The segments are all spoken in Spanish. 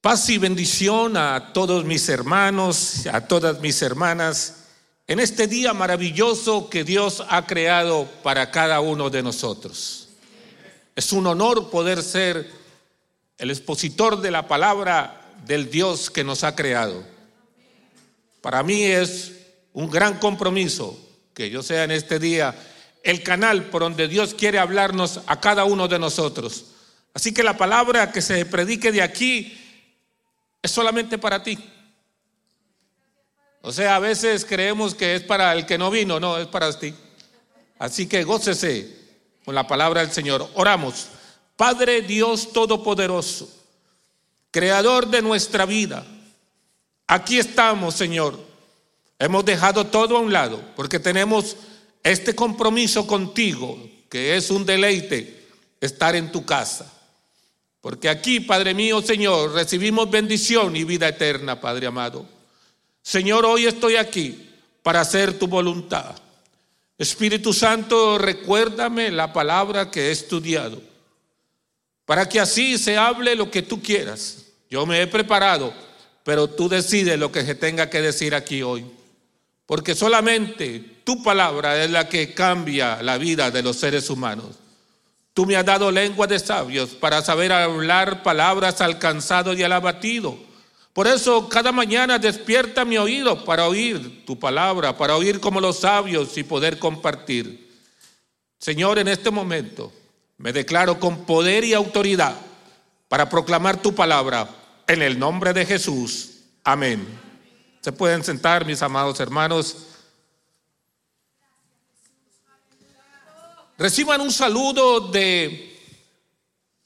Paz y bendición a todos mis hermanos, a todas mis hermanas, en este día maravilloso que Dios ha creado para cada uno de nosotros. Es un honor poder ser el expositor de la palabra del Dios que nos ha creado. Para mí es un gran compromiso que yo sea en este día el canal por donde Dios quiere hablarnos a cada uno de nosotros. Así que la palabra que se predique de aquí es solamente para ti. O sea, a veces creemos que es para el que no vino, no, es para ti. Así que gócese con la palabra del Señor. Oramos. Padre Dios Todopoderoso, Creador de nuestra vida, aquí estamos, Señor. Hemos dejado todo a un lado porque tenemos este compromiso contigo, que es un deleite estar en tu casa. Porque aquí, Padre mío, Señor, recibimos bendición y vida eterna, Padre amado. Señor, hoy estoy aquí para hacer tu voluntad. Espíritu Santo, recuérdame la palabra que he estudiado, para que así se hable lo que tú quieras. Yo me he preparado, pero tú decides lo que se tenga que decir aquí hoy. Porque solamente tu palabra es la que cambia la vida de los seres humanos. Tú me has dado lengua de sabios para saber hablar palabras al cansado y al abatido. Por eso cada mañana despierta mi oído para oír tu palabra, para oír como los sabios y poder compartir. Señor, en este momento me declaro con poder y autoridad para proclamar tu palabra en el nombre de Jesús. Amén. Se pueden sentar, mis amados hermanos. Reciban un saludo de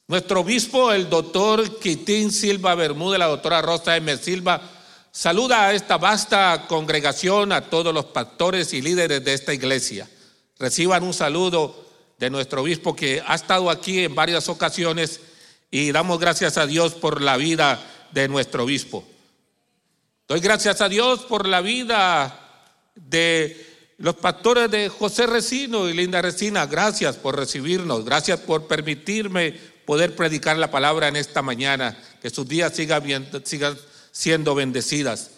nuestro obispo, el doctor Quitín Silva Bermúdez, la doctora Rosa M. Silva. Saluda a esta vasta congregación, a todos los pastores y líderes de esta iglesia. Reciban un saludo de nuestro obispo que ha estado aquí en varias ocasiones y damos gracias a Dios por la vida de nuestro obispo. Doy gracias a Dios por la vida de los pastores de José Recino y Linda Resina, gracias por recibirnos, gracias por permitirme poder predicar la palabra en esta mañana, que sus días sigan, sigan siendo bendecidas.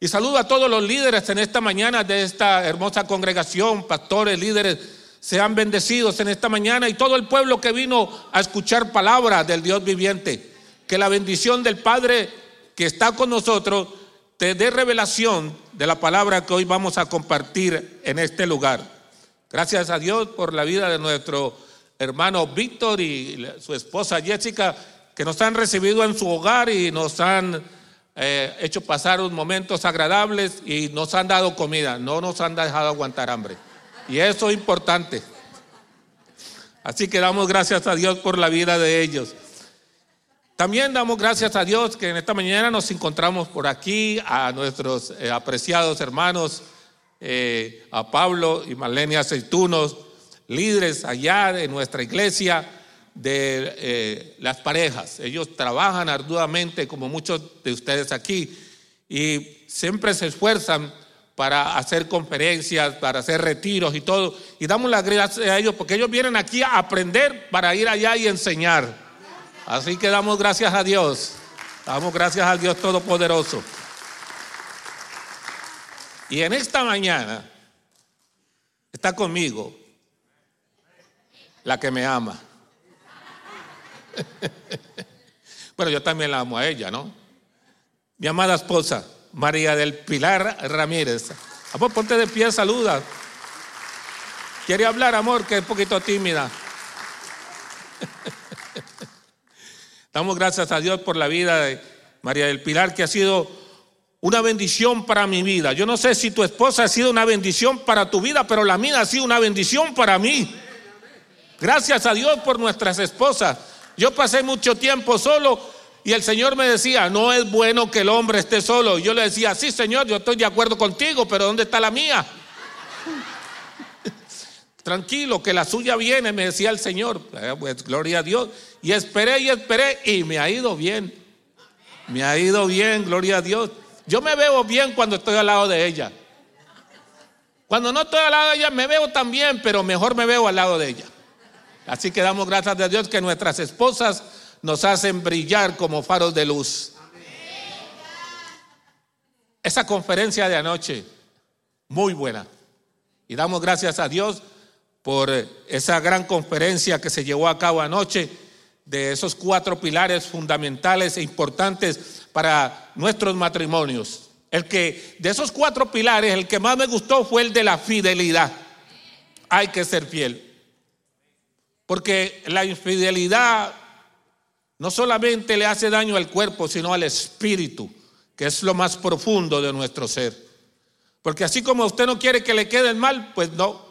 Y saludo a todos los líderes en esta mañana de esta hermosa congregación, pastores, líderes, sean bendecidos en esta mañana y todo el pueblo que vino a escuchar palabra del Dios viviente. Que la bendición del Padre que está con nosotros te dé revelación de la palabra que hoy vamos a compartir en este lugar. Gracias a Dios por la vida de nuestro hermano Víctor y su esposa Jessica, que nos han recibido en su hogar y nos han eh, hecho pasar unos momentos agradables y nos han dado comida, no nos han dejado aguantar hambre. Y eso es importante. Así que damos gracias a Dios por la vida de ellos. También damos gracias a Dios que en esta mañana nos encontramos por aquí, a nuestros eh, apreciados hermanos, eh, a Pablo y Marlene Aceitunos, líderes allá de nuestra iglesia, de eh, las parejas. Ellos trabajan arduamente, como muchos de ustedes aquí, y siempre se esfuerzan para hacer conferencias, para hacer retiros y todo. Y damos las gracias a ellos porque ellos vienen aquí a aprender para ir allá y enseñar. Así que damos gracias a Dios. Damos gracias al Dios Todopoderoso. Y en esta mañana está conmigo la que me ama. bueno, yo también la amo a ella, ¿no? Mi amada esposa, María del Pilar Ramírez. Amor, ponte de pie, saluda. Quiere hablar, amor, que es un poquito tímida. Damos gracias a Dios por la vida de María del Pilar, que ha sido una bendición para mi vida. Yo no sé si tu esposa ha sido una bendición para tu vida, pero la mía ha sido una bendición para mí. Gracias a Dios por nuestras esposas. Yo pasé mucho tiempo solo y el Señor me decía, no es bueno que el hombre esté solo. yo le decía, sí Señor, yo estoy de acuerdo contigo, pero ¿dónde está la mía? Tranquilo, que la suya viene, me decía el Señor. Eh, pues gloria a Dios. Y esperé y esperé y me ha ido bien. Me ha ido bien, gloria a Dios. Yo me veo bien cuando estoy al lado de ella. Cuando no estoy al lado de ella me veo también, pero mejor me veo al lado de ella. Así que damos gracias a Dios que nuestras esposas nos hacen brillar como faros de luz. esa conferencia de anoche, muy buena. Y damos gracias a Dios por esa gran conferencia que se llevó a cabo anoche de esos cuatro pilares fundamentales e importantes para nuestros matrimonios. El que de esos cuatro pilares, el que más me gustó fue el de la fidelidad. Hay que ser fiel. Porque la infidelidad no solamente le hace daño al cuerpo, sino al espíritu, que es lo más profundo de nuestro ser. Porque así como usted no quiere que le quede mal, pues no,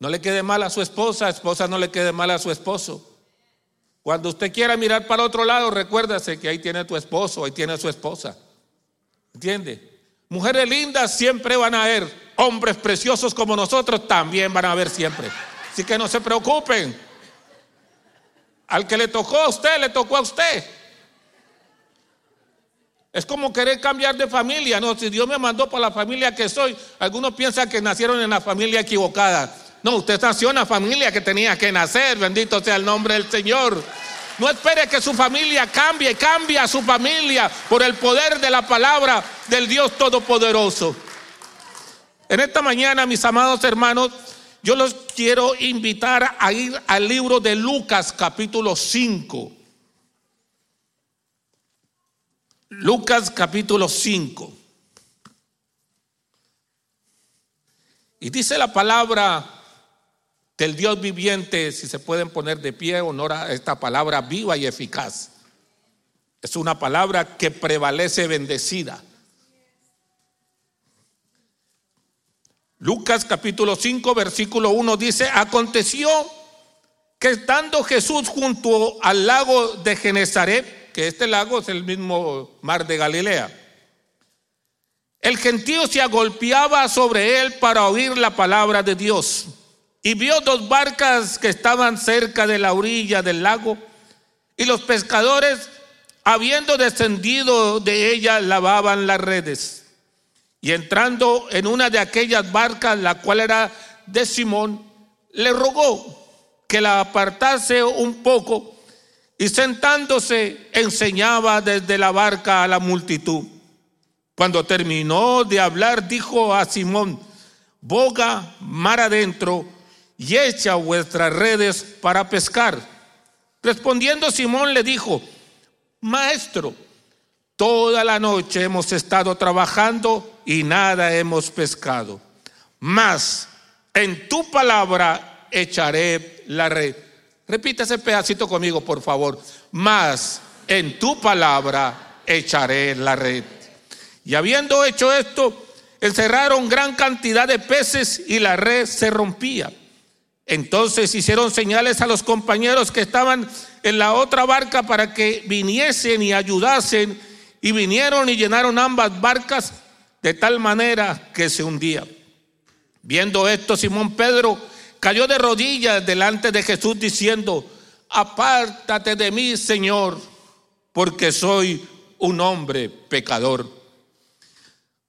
no le quede mal a su esposa, esposa no le quede mal a su esposo. Cuando usted quiera mirar para otro lado, recuérdase que ahí tiene tu esposo, ahí tiene su esposa. ¿Entiende? Mujeres lindas siempre van a haber, hombres preciosos como nosotros también van a haber siempre. Así que no se preocupen. Al que le tocó a usted, le tocó a usted. Es como querer cambiar de familia, ¿no? Si Dios me mandó para la familia que soy, algunos piensan que nacieron en la familia equivocada. No, usted nació en la familia que tenía que nacer, bendito sea el nombre del Señor. No espere que su familia cambie, cambie a su familia por el poder de la palabra del Dios Todopoderoso. En esta mañana, mis amados hermanos, yo los quiero invitar a ir al libro de Lucas capítulo 5. Lucas capítulo 5. Y dice la palabra del Dios viviente, si se pueden poner de pie, honora esta palabra viva y eficaz. Es una palabra que prevalece bendecida. Lucas capítulo 5, versículo 1 dice, aconteció que estando Jesús junto al lago de Genezaret, que este lago es el mismo mar de Galilea, el gentío se agolpeaba sobre él para oír la palabra de Dios. Y vio dos barcas que estaban cerca de la orilla del lago, y los pescadores, habiendo descendido de ella, lavaban las redes. Y entrando en una de aquellas barcas, la cual era de Simón, le rogó que la apartase un poco y sentándose enseñaba desde la barca a la multitud. Cuando terminó de hablar, dijo a Simón, boga mar adentro y echa vuestras redes para pescar. Respondiendo Simón le dijo, Maestro, toda la noche hemos estado trabajando y nada hemos pescado. Mas en tu palabra echaré la red. Repita ese pedacito conmigo, por favor. Mas en tu palabra echaré la red. Y habiendo hecho esto, encerraron gran cantidad de peces y la red se rompía. Entonces hicieron señales a los compañeros que estaban en la otra barca para que viniesen y ayudasen. Y vinieron y llenaron ambas barcas de tal manera que se hundía. Viendo esto, Simón Pedro cayó de rodillas delante de Jesús diciendo, apártate de mí, Señor, porque soy un hombre pecador.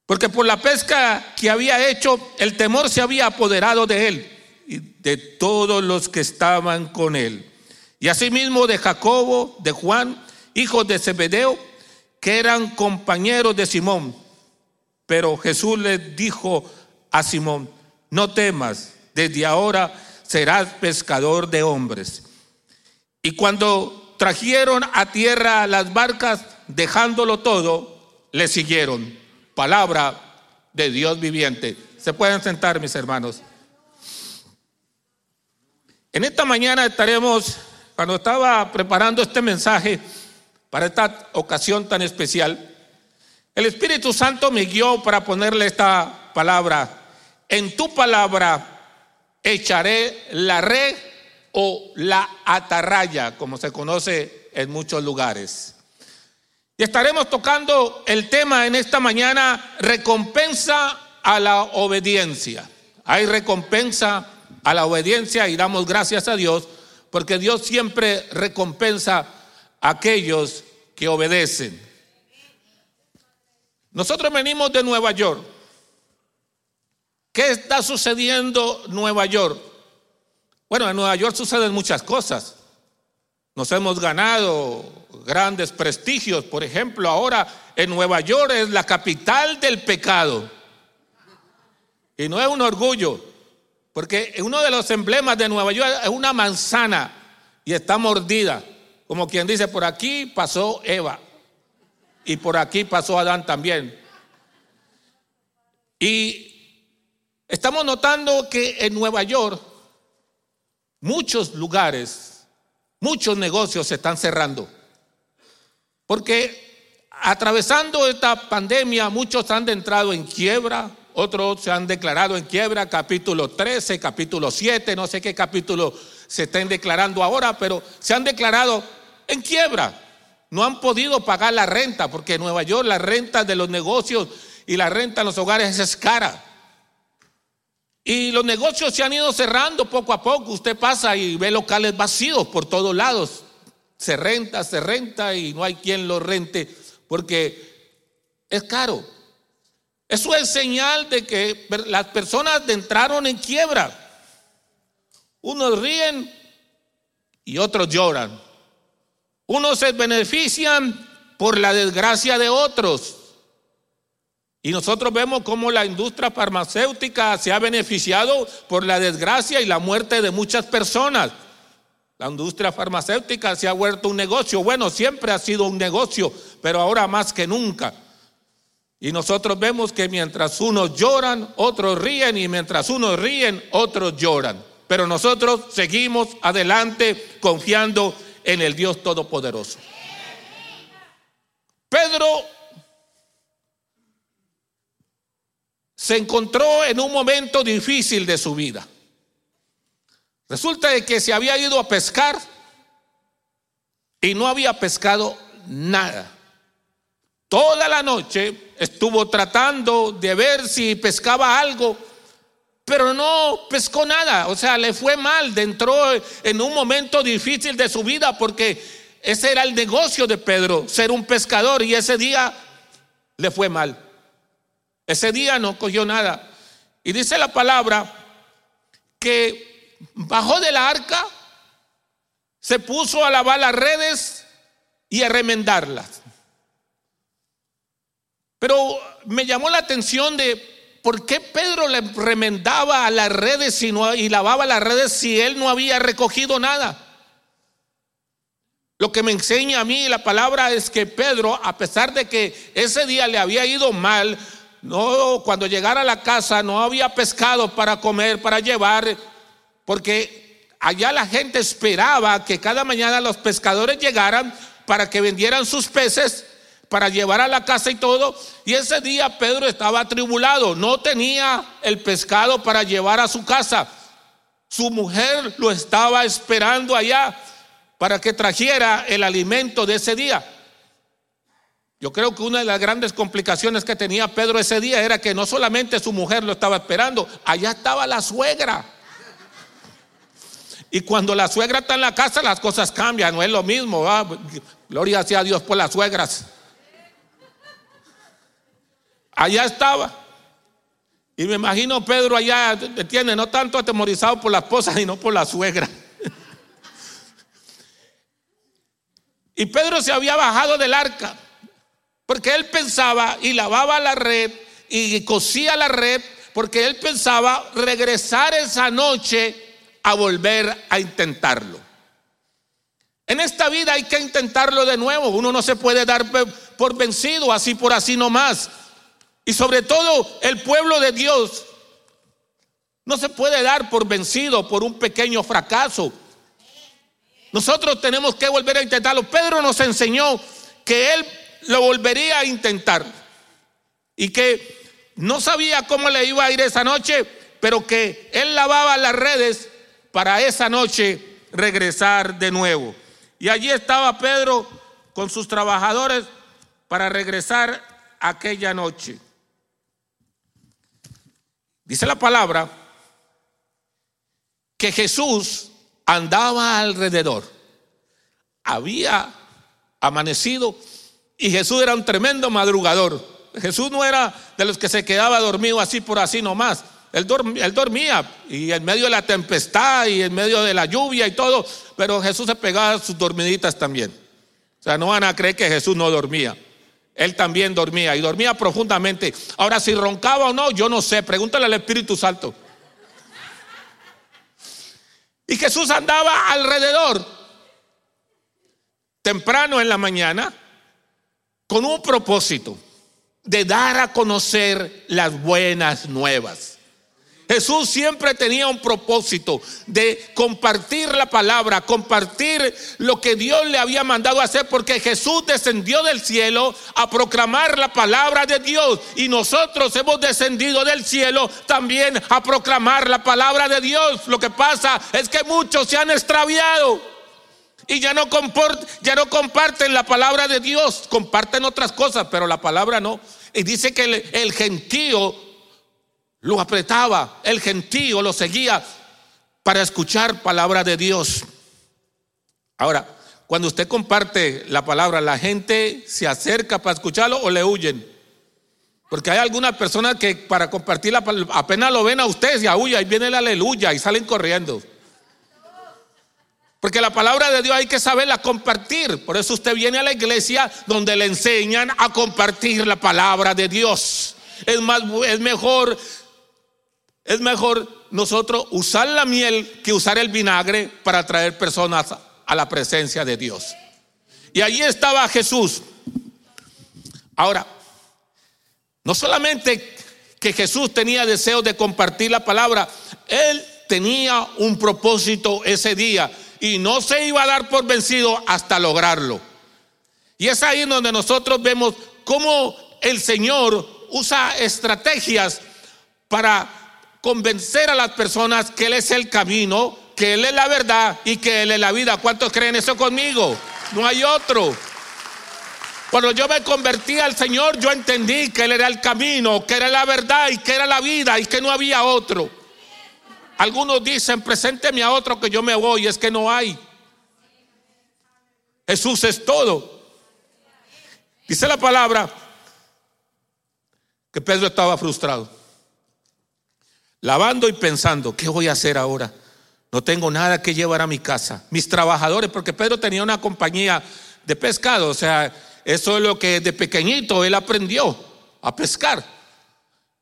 Porque por la pesca que había hecho, el temor se había apoderado de él de todos los que estaban con él. Y asimismo de Jacobo, de Juan, hijos de Zebedeo, que eran compañeros de Simón. Pero Jesús le dijo a Simón, no temas, desde ahora serás pescador de hombres. Y cuando trajeron a tierra las barcas, dejándolo todo, le siguieron. Palabra de Dios viviente. Se pueden sentar, mis hermanos. En esta mañana estaremos, cuando estaba preparando este mensaje para esta ocasión tan especial, el Espíritu Santo me guió para ponerle esta palabra. En tu palabra echaré la red o la atarraya, como se conoce en muchos lugares. Y estaremos tocando el tema en esta mañana, recompensa a la obediencia. Hay recompensa a la obediencia y damos gracias a Dios porque Dios siempre recompensa a aquellos que obedecen. Nosotros venimos de Nueva York. ¿Qué está sucediendo en Nueva York? Bueno, en Nueva York suceden muchas cosas. Nos hemos ganado grandes prestigios. Por ejemplo, ahora en Nueva York es la capital del pecado. Y no es un orgullo, porque uno de los emblemas de Nueva York es una manzana y está mordida. Como quien dice, por aquí pasó Eva y por aquí pasó Adán también. Y estamos notando que en Nueva York muchos lugares, muchos negocios se están cerrando. Porque atravesando esta pandemia muchos han entrado en quiebra, otros se han declarado en quiebra, capítulo 13, capítulo 7, no sé qué capítulo se estén declarando ahora, pero se han declarado en quiebra. No han podido pagar la renta, porque en Nueva York la renta de los negocios y la renta en los hogares es cara. Y los negocios se han ido cerrando poco a poco. Usted pasa y ve locales vacíos por todos lados. Se renta, se renta y no hay quien lo rente porque es caro. Eso es señal de que las personas entraron en quiebra. Unos ríen y otros lloran. Unos se benefician por la desgracia de otros. Y nosotros vemos cómo la industria farmacéutica se ha beneficiado por la desgracia y la muerte de muchas personas. La industria farmacéutica se ha vuelto un negocio. Bueno, siempre ha sido un negocio, pero ahora más que nunca. Y nosotros vemos que mientras unos lloran, otros ríen y mientras unos ríen, otros lloran. Pero nosotros seguimos adelante confiando en el Dios Todopoderoso. Pedro se encontró en un momento difícil de su vida. Resulta de que se había ido a pescar y no había pescado nada. Toda la noche estuvo tratando de ver si pescaba algo, pero no pescó nada. O sea, le fue mal, entró en un momento difícil de su vida porque ese era el negocio de Pedro, ser un pescador, y ese día le fue mal. Ese día no cogió nada. Y dice la palabra que bajó de la arca, se puso a lavar las redes y a remendarlas. Pero me llamó la atención de por qué Pedro le remendaba a las redes y, y lavaba las redes si él no había recogido nada. Lo que me enseña a mí la palabra es que Pedro, a pesar de que ese día le había ido mal, no, cuando llegara a la casa no había pescado para comer, para llevar, porque allá la gente esperaba que cada mañana los pescadores llegaran para que vendieran sus peces para llevar a la casa y todo. Y ese día Pedro estaba atribulado, no tenía el pescado para llevar a su casa. Su mujer lo estaba esperando allá para que trajera el alimento de ese día. Yo creo que una de las grandes complicaciones que tenía Pedro ese día era que no solamente su mujer lo estaba esperando, allá estaba la suegra. Y cuando la suegra está en la casa, las cosas cambian, no es lo mismo. Gloria sea a Dios por las suegras. Allá estaba. Y me imagino Pedro allá, tiene no tanto atemorizado por la esposa, sino por la suegra. Y Pedro se había bajado del arca, porque él pensaba y lavaba la red y cosía la red, porque él pensaba regresar esa noche a volver a intentarlo. En esta vida hay que intentarlo de nuevo, uno no se puede dar por vencido así por así nomás. Y sobre todo el pueblo de Dios no se puede dar por vencido por un pequeño fracaso. Nosotros tenemos que volver a intentarlo. Pedro nos enseñó que él lo volvería a intentar y que no sabía cómo le iba a ir esa noche, pero que él lavaba las redes para esa noche regresar de nuevo. Y allí estaba Pedro con sus trabajadores para regresar aquella noche. Dice la palabra que Jesús andaba alrededor. Había amanecido y Jesús era un tremendo madrugador. Jesús no era de los que se quedaba dormido así por así nomás. Él, dormía y en medio de la tempestad y en medio de la lluvia y todo, pero Jesús se pegaba sus dormiditas también. O sea, no van a creer que Jesús no dormía. Él también dormía y dormía profundamente. Ahora, si roncaba o no, yo no sé. Pregúntale al Espíritu Santo. Y Jesús andaba alrededor, temprano en la mañana, con un propósito de dar a conocer las buenas nuevas. Jesús siempre tenía un propósito de compartir la palabra, compartir lo que Dios le había mandado hacer, porque Jesús descendió del cielo a proclamar la palabra de Dios y nosotros hemos descendido del cielo también a proclamar la palabra de Dios. Lo que pasa es que muchos se han extraviado y ya no, ya no comparten la palabra de Dios, comparten otras cosas, pero la palabra no. Y dice que el, el gentío lo apretaba, el gentío lo seguía para escuchar palabra de Dios. Ahora, cuando usted comparte la palabra, la gente se acerca para escucharlo o le huyen. Porque hay algunas personas que para compartir la palabra, apenas lo ven a usted y aúlla y viene el aleluya y salen corriendo. Porque la palabra de Dios hay que saberla compartir. Por eso usted viene a la iglesia donde le enseñan a compartir la palabra de Dios. Es más, es mejor es mejor nosotros usar la miel que usar el vinagre para traer personas a la presencia de Dios. Y allí estaba Jesús. Ahora, no solamente que Jesús tenía deseo de compartir la palabra, él tenía un propósito ese día y no se iba a dar por vencido hasta lograrlo. Y es ahí donde nosotros vemos cómo el Señor usa estrategias para convencer a las personas que Él es el camino, que Él es la verdad y que Él es la vida. ¿Cuántos creen eso conmigo? No hay otro. Cuando yo me convertí al Señor, yo entendí que Él era el camino, que era la verdad y que era la vida y que no había otro. Algunos dicen, presénteme a otro que yo me voy, es que no hay. Jesús es todo. Dice la palabra que Pedro estaba frustrado lavando y pensando, ¿qué voy a hacer ahora? No tengo nada que llevar a mi casa. Mis trabajadores, porque Pedro tenía una compañía de pescado, o sea, eso es lo que de pequeñito él aprendió a pescar.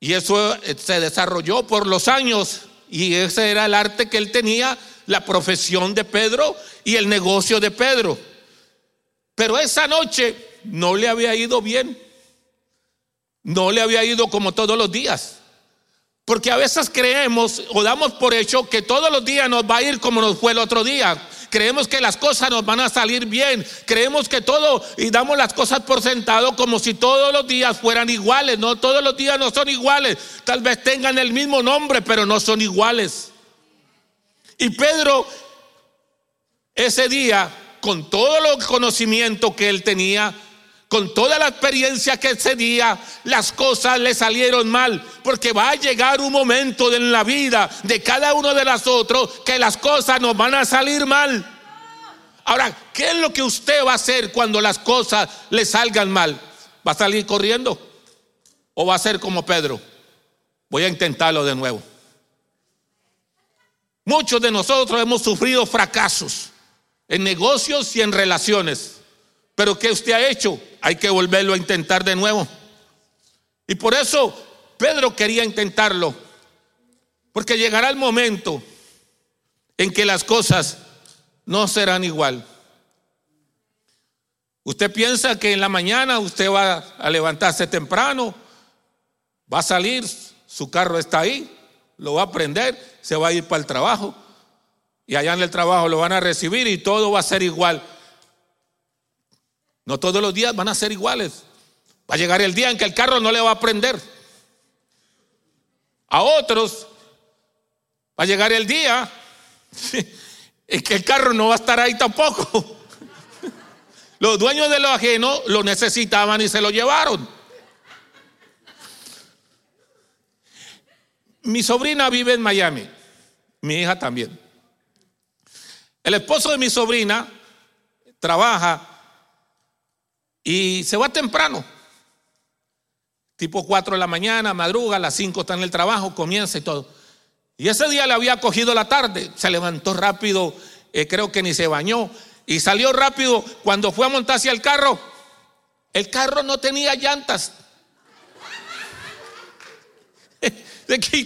Y eso eh, se desarrolló por los años y ese era el arte que él tenía, la profesión de Pedro y el negocio de Pedro. Pero esa noche no le había ido bien. No le había ido como todos los días. Porque a veces creemos o damos por hecho que todos los días nos va a ir como nos fue el otro día. Creemos que las cosas nos van a salir bien. Creemos que todo y damos las cosas por sentado como si todos los días fueran iguales. No, todos los días no son iguales. Tal vez tengan el mismo nombre, pero no son iguales. Y Pedro, ese día, con todo el conocimiento que él tenía, con toda la experiencia que ese día las cosas le salieron mal, porque va a llegar un momento en la vida de cada uno de nosotros que las cosas nos van a salir mal. Ahora, ¿qué es lo que usted va a hacer cuando las cosas le salgan mal? ¿Va a salir corriendo? ¿O va a ser como Pedro? Voy a intentarlo de nuevo. Muchos de nosotros hemos sufrido fracasos en negocios y en relaciones. Pero ¿qué usted ha hecho? Hay que volverlo a intentar de nuevo. Y por eso Pedro quería intentarlo. Porque llegará el momento en que las cosas no serán igual. Usted piensa que en la mañana usted va a levantarse temprano, va a salir, su carro está ahí, lo va a prender, se va a ir para el trabajo y allá en el trabajo lo van a recibir y todo va a ser igual. No todos los días van a ser iguales. Va a llegar el día en que el carro no le va a prender. A otros va a llegar el día en que el carro no va a estar ahí tampoco. Los dueños de lo ajeno lo necesitaban y se lo llevaron. Mi sobrina vive en Miami, mi hija también. El esposo de mi sobrina trabaja y se va temprano. tipo 4 de la mañana, madruga, a las 5 está en el trabajo, comienza y todo. Y ese día le había cogido la tarde, se levantó rápido, eh, creo que ni se bañó, y salió rápido. Cuando fue a montarse al carro, el carro no tenía llantas.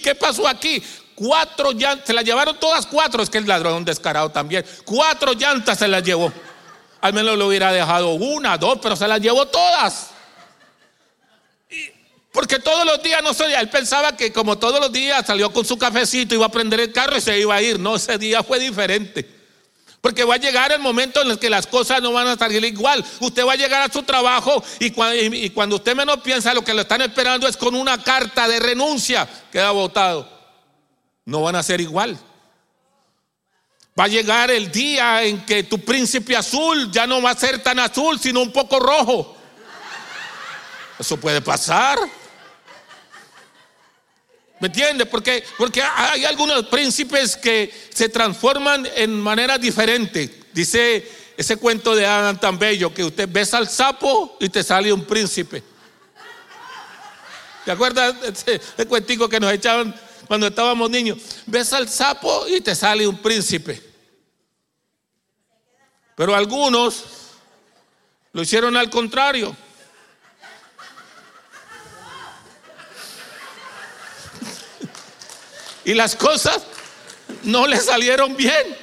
¿Qué pasó aquí? Cuatro llantas, se las llevaron todas cuatro, es que el ladrón descarado también. Cuatro llantas se las llevó. Al menos le hubiera dejado una, dos, pero se las llevó todas. Porque todos los días no sé, él pensaba que como todos los días salió con su cafecito, iba a prender el carro y se iba a ir. No, ese día fue diferente. Porque va a llegar el momento en el que las cosas no van a salir igual. Usted va a llegar a su trabajo y cuando, usted menos piensa, lo que lo están esperando es con una carta de renuncia. Queda votado. No van a ser igual. Va a llegar el día en que tu príncipe azul ya no va a ser tan azul, sino un poco rojo. Eso puede pasar. ¿Me entiende? Porque, porque hay algunos príncipes que se transforman en manera diferente. Dice ese cuento de Adam tan bello que usted besa al sapo y te sale un príncipe. ¿Te acuerdas ese cuentico que nos echaban cuando estábamos niños? Besa al sapo y te sale un príncipe. Pero algunos lo hicieron al contrario. Y las cosas no le salieron bien.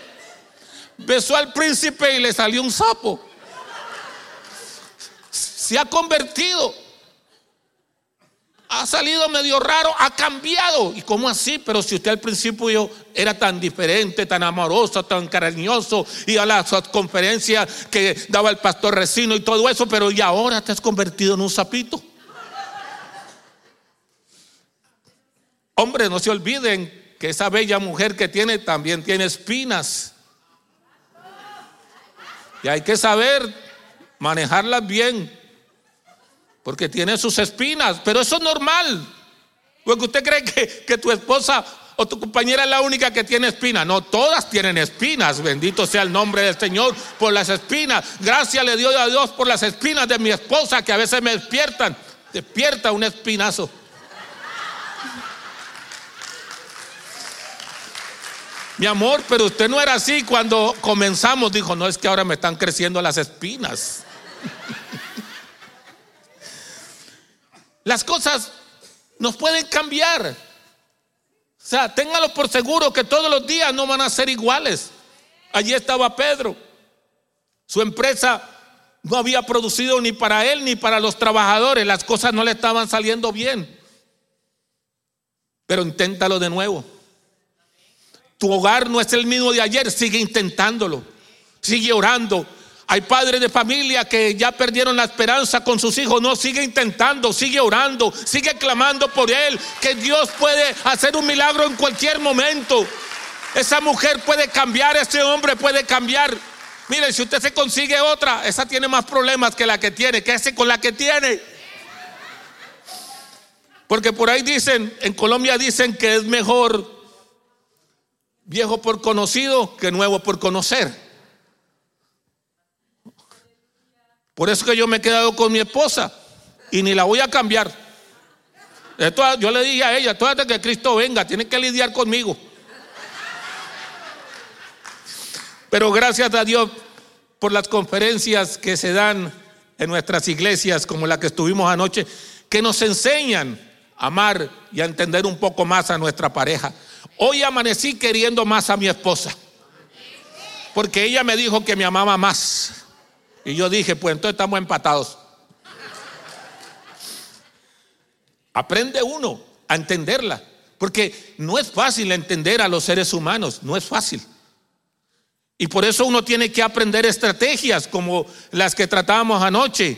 Besó al príncipe y le salió un sapo. Se ha convertido. Ha salido medio raro, ha cambiado. ¿Y cómo así? Pero si usted al principio era tan diferente, tan amoroso, tan cariñoso, y a las conferencias que daba el pastor Recino y todo eso, pero y ahora te has convertido en un sapito. Hombre, no se olviden que esa bella mujer que tiene también tiene espinas. Y hay que saber manejarlas bien, porque tiene sus espinas, pero eso es normal. Porque usted cree que, que tu esposa o tu compañera es la única que tiene espinas. No, todas tienen espinas. Bendito sea el nombre del Señor por las espinas. Gracias le doy a Dios por las espinas de mi esposa que a veces me despiertan. Despierta un espinazo. Mi amor, pero usted no era así cuando comenzamos. Dijo, no es que ahora me están creciendo las espinas. Las cosas nos pueden cambiar. O sea, téngalo por seguro que todos los días no van a ser iguales. Allí estaba Pedro. Su empresa no había producido ni para él ni para los trabajadores. Las cosas no le estaban saliendo bien. Pero inténtalo de nuevo. Tu hogar no es el mismo de ayer, sigue intentándolo, sigue orando. Hay padres de familia que ya perdieron la esperanza con sus hijos, no, sigue intentando, sigue orando, sigue clamando por él, que Dios puede hacer un milagro en cualquier momento. Esa mujer puede cambiar, ese hombre puede cambiar. Mire, si usted se consigue otra, esa tiene más problemas que la que tiene, que ese con la que tiene. Porque por ahí dicen, en Colombia dicen que es mejor viejo por conocido que nuevo por conocer. Por eso que yo me he quedado con mi esposa y ni la voy a cambiar. yo le dije a ella, hasta que Cristo venga, tiene que lidiar conmigo. Pero gracias a Dios por las conferencias que se dan en nuestras iglesias, como la que estuvimos anoche, que nos enseñan a amar y a entender un poco más a nuestra pareja. Hoy amanecí queriendo más a mi esposa. Porque ella me dijo que me amaba más. Y yo dije, pues entonces estamos empatados. Aprende uno a entenderla. Porque no es fácil entender a los seres humanos, no es fácil. Y por eso uno tiene que aprender estrategias como las que tratábamos anoche.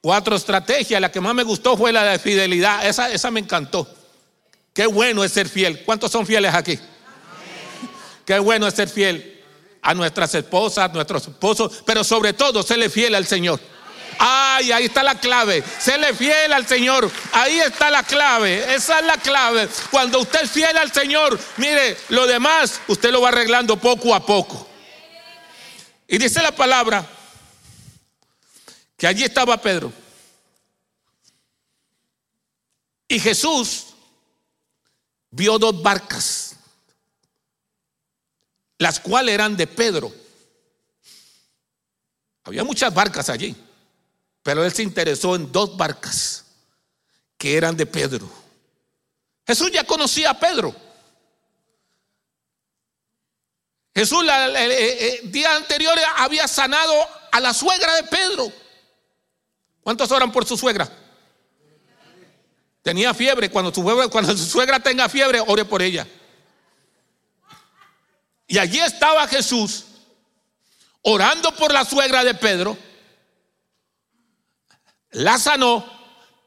Cuatro estrategias. La que más me gustó fue la de fidelidad. Esa, esa me encantó. Qué bueno es ser fiel. ¿Cuántos son fieles aquí? Qué bueno es ser fiel a nuestras esposas, a nuestros esposos, pero sobre todo serle fiel al Señor. Ay, ahí está la clave. Serle fiel al Señor. Ahí está la clave. Esa es la clave. Cuando usted es fiel al Señor, mire, lo demás usted lo va arreglando poco a poco. Y dice la palabra que allí estaba Pedro. Y Jesús vio dos barcas, las cuales eran de Pedro. Había muchas barcas allí, pero él se interesó en dos barcas que eran de Pedro. Jesús ya conocía a Pedro. Jesús el, día anterior había sanado a la suegra de Pedro. ¿Cuántos oran por su suegra? Tenía fiebre. Cuando su, cuando su suegra tenga fiebre, ore por ella. Y allí estaba Jesús orando por la suegra de Pedro. La sanó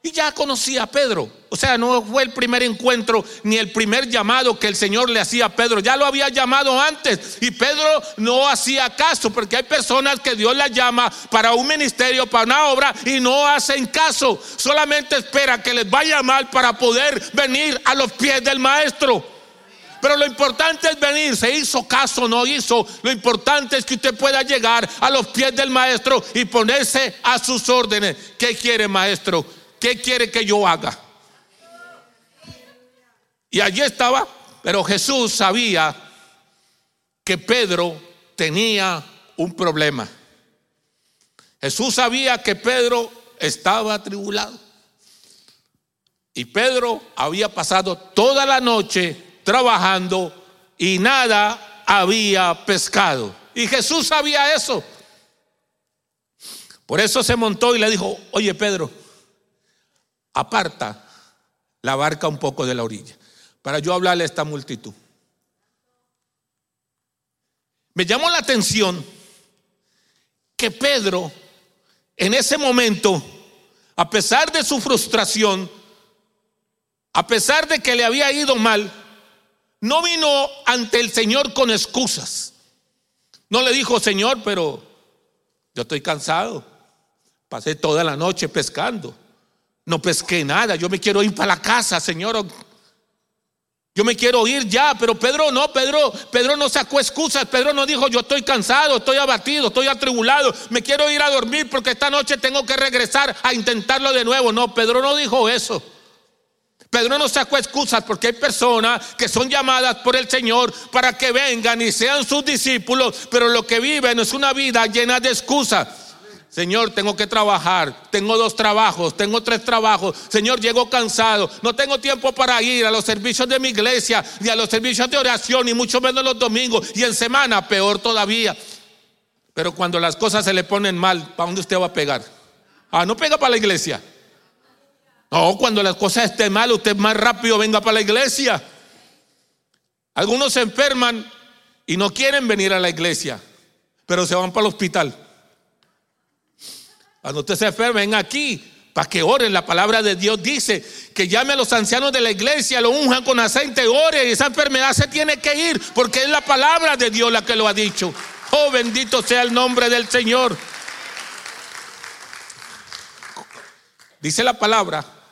y ya conocía a Pedro. O sea, no fue el primer encuentro ni el primer llamado que el Señor le hacía a Pedro. Ya lo había llamado antes. Y Pedro no hacía caso porque hay personas que Dios las llama para un ministerio, para una obra y no hacen caso. Solamente espera que les vaya mal para poder venir a los pies del maestro. Pero lo importante es venir, se hizo caso, no hizo. Lo importante es que usted pueda llegar a los pies del maestro y ponerse a sus órdenes. ¿Qué quiere maestro? ¿qué quiere que yo haga? Y allí estaba, pero Jesús sabía que Pedro tenía un problema. Jesús sabía que Pedro estaba atribulado. Y Pedro había pasado toda la noche trabajando y nada había pescado. Y Jesús sabía eso. Por eso se montó y le dijo, oye Pedro, aparta la barca un poco de la orilla para yo hablarle a esta multitud. Me llamó la atención que Pedro en ese momento, a pesar de su frustración, a pesar de que le había ido mal, no vino ante el Señor con excusas. No le dijo, Señor, pero yo estoy cansado. Pasé toda la noche pescando. No pesqué nada, yo me quiero ir para la casa, Señor. Yo me quiero ir ya, pero Pedro no, Pedro, Pedro no sacó excusas, Pedro no dijo, yo estoy cansado, estoy abatido, estoy atribulado, me quiero ir a dormir porque esta noche tengo que regresar a intentarlo de nuevo. No, Pedro no dijo eso. Pedro no sacó excusas porque hay personas que son llamadas por el Señor para que vengan y sean sus discípulos, pero lo que viven es una vida llena de excusas. Señor, tengo que trabajar, tengo dos trabajos, tengo tres trabajos. Señor, llego cansado, no tengo tiempo para ir a los servicios de mi iglesia, ni a los servicios de oración, ni mucho menos los domingos, y en semana, peor todavía. Pero cuando las cosas se le ponen mal, ¿para dónde usted va a pegar? Ah, no pega para la iglesia. No, cuando las cosas estén mal, usted más rápido venga para la iglesia. Algunos se enferman y no quieren venir a la iglesia, pero se van para el hospital. Cuando usted se enferme, ven aquí para que oren. La palabra de Dios dice que llame a los ancianos de la iglesia, lo unjan con aceite, y esa enfermedad se tiene que ir porque es la palabra de Dios la que lo ha dicho. Oh, bendito sea el nombre del Señor. Dice la palabra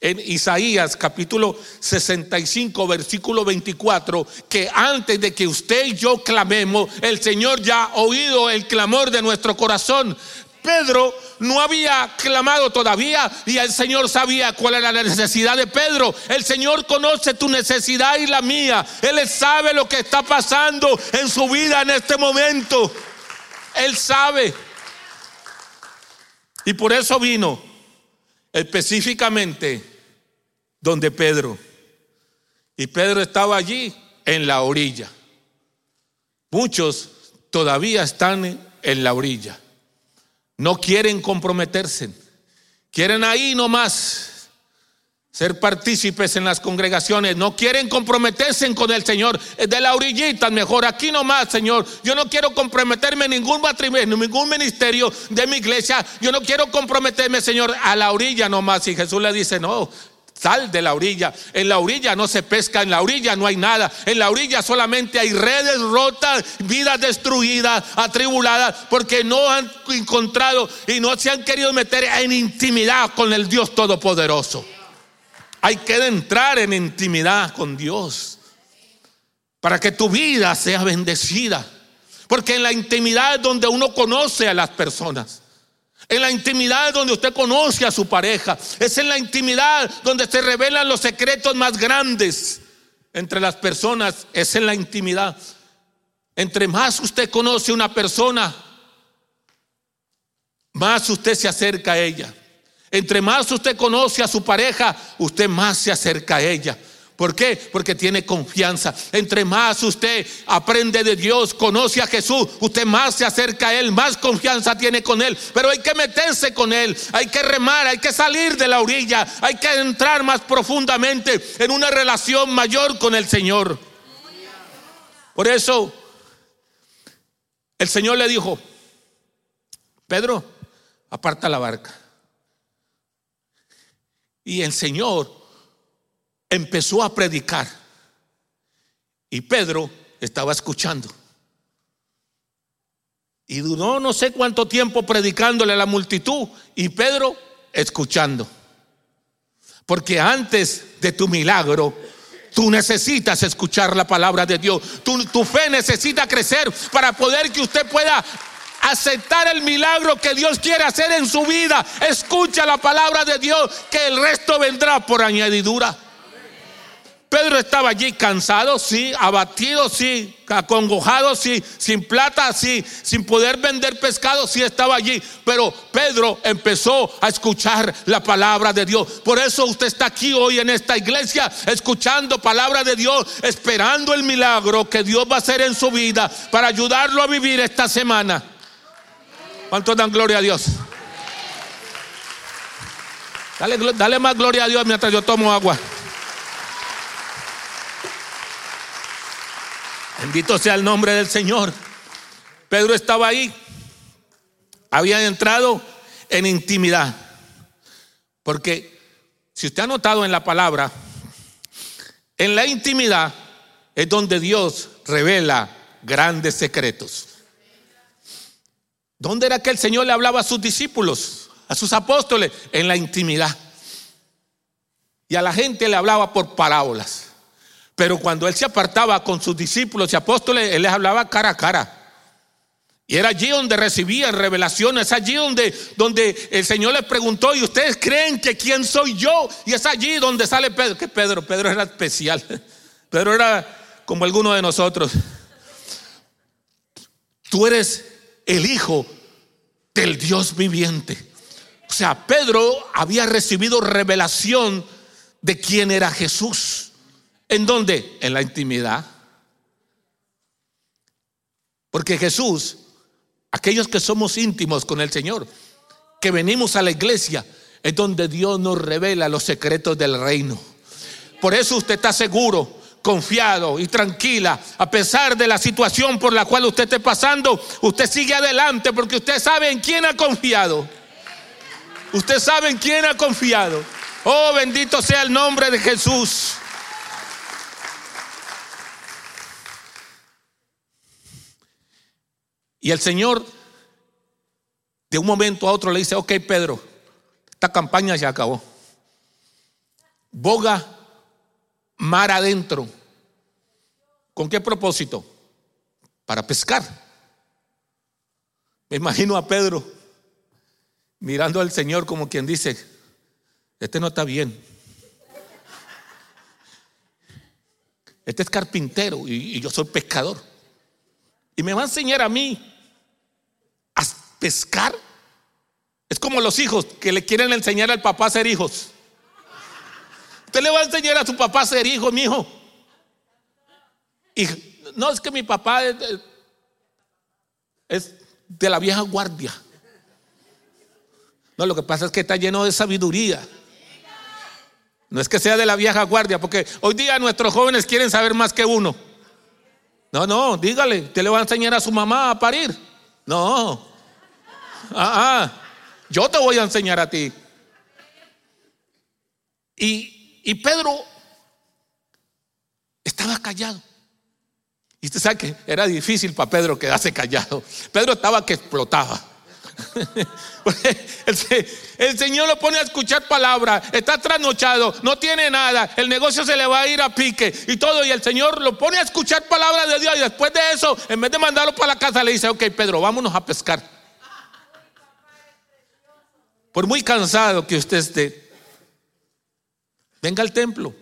en Isaías capítulo 65 versículo 24 que antes de que usted y yo clamemos, el Señor ya ha oído el clamor de nuestro corazón. Pedro no había clamado todavía y el Señor sabía cuál era la necesidad de Pedro. El Señor conoce tu necesidad y la mía. Él sabe lo que está pasando en su vida en este momento. Él sabe. Y por eso vino específicamente donde Pedro. Y Pedro estaba allí en la orilla. Muchos todavía están en la orilla. No quieren comprometerse. Quieren ahí nomás ser partícipes en las congregaciones. No quieren comprometerse con el Señor. De la orillita, mejor aquí nomás, Señor. Yo no quiero comprometerme en ningún matrimonio, ningún ministerio de mi iglesia. Yo no quiero comprometerme, Señor, a la orilla nomás. Y Jesús le dice, no, Sal de la orilla. En la orilla no se pesca, en la orilla no hay nada. En la orilla solamente hay redes rotas, vidas destruidas, atribuladas, porque no han encontrado y no se han querido meter en intimidad con el Dios Todopoderoso. Hay que entrar en intimidad con Dios para que tu vida sea bendecida. Porque en la intimidad es donde uno conoce a las personas. En la intimidad donde usted conoce a su pareja. Es en la intimidad donde se revelan los secretos más grandes entre las personas. Es en la intimidad. Entre más usted conoce a una persona, más usted se acerca a ella. Entre más usted conoce a su pareja, usted más se acerca a ella. ¿Por qué? Porque tiene confianza. Entre más usted aprende de Dios, conoce a Jesús, usted más se acerca a Él, más confianza tiene con Él. Pero hay que meterse con Él, hay que remar, hay que salir de la orilla, hay que entrar más profundamente en una relación mayor con el Señor. Por eso, el Señor le dijo, Pedro, aparta la barca. Y el Señor empezó a predicar. Y Pedro estaba escuchando. Y duró no sé cuánto tiempo predicándole a la multitud y Pedro escuchando. Porque antes de tu milagro, tú necesitas escuchar la palabra de Dios. Tu, tu, fe necesita crecer para poder que usted pueda aceptar el milagro que Dios quiere hacer en su vida. Escucha la palabra de Dios, que el resto vendrá por añadidura. Pedro estaba allí cansado, sí, abatido, sí, acongojado, sí, sin plata, sí, sin poder vender pescado, sí estaba allí. Pero Pedro empezó a escuchar la palabra de Dios. Por eso usted está aquí hoy en esta iglesia, escuchando palabra de Dios, esperando el milagro que Dios va a hacer en su vida para ayudarlo a vivir esta semana. ¿Cuántos dan gloria a Dios? Dale, más gloria a Dios mientras yo tomo agua. Bendito sea el nombre del Señor. Pedro estaba ahí. Había entrado en intimidad. Porque si usted ha notado en la palabra, en la intimidad es donde Dios revela grandes secretos. ¿Dónde era que el Señor le hablaba a sus discípulos, a sus apóstoles? En la intimidad. Y a la gente le hablaba por parábolas. Pero cuando él se apartaba con sus discípulos y apóstoles, él les hablaba cara a cara. Y era allí donde recibían revelaciones, es allí donde, donde el Señor les preguntó, ¿y ustedes creen que quién soy yo? Y es allí donde sale Pedro, que Pedro, Pedro era especial. Pedro era como alguno de nosotros. Tú eres el hijo del Dios viviente. O sea, Pedro había recibido revelación de quién era Jesús. ¿En dónde? En la intimidad. Porque Jesús, aquellos que somos íntimos con el Señor, que venimos a la iglesia, es donde Dios nos revela los secretos del reino. Por eso usted está seguro, confiado y tranquila, a pesar de la situación por la cual usted esté pasando, usted sigue adelante porque usted sabe en quién ha confiado. Usted sabe en quién ha confiado. Oh, bendito sea el nombre de Jesús. Y el Señor de un momento a otro le dice, ok Pedro, esta campaña ya acabó. Boga mar adentro. ¿Con qué propósito? Para pescar. Me imagino a Pedro mirando al Señor como quien dice, este no está bien. Este es carpintero y, y yo soy pescador. Y me va a enseñar a mí pescar. Es como los hijos que le quieren enseñar al papá a ser hijos. Usted le va a enseñar a su papá a ser hijo, mi hijo. No es que mi papá es, es de la vieja guardia. No, lo que pasa es que está lleno de sabiduría. No es que sea de la vieja guardia, porque hoy día nuestros jóvenes quieren saber más que uno. No, no, dígale, usted le va a enseñar a su mamá a parir. No, Ah, ah, yo te voy a enseñar a ti. Y, y Pedro estaba callado. Y usted sabe que era difícil para Pedro quedarse callado. Pedro estaba que explotaba. El, Señor lo pone a escuchar palabra, está trasnochado, no tiene nada, el negocio se le va a ir a pique y todo. Y el Señor lo pone a escuchar palabra de Dios. Y después de eso, en vez de mandarlo para la casa, le dice: Ok, Pedro, vámonos a pescar. por muy cansado que usted esté, venga al templo.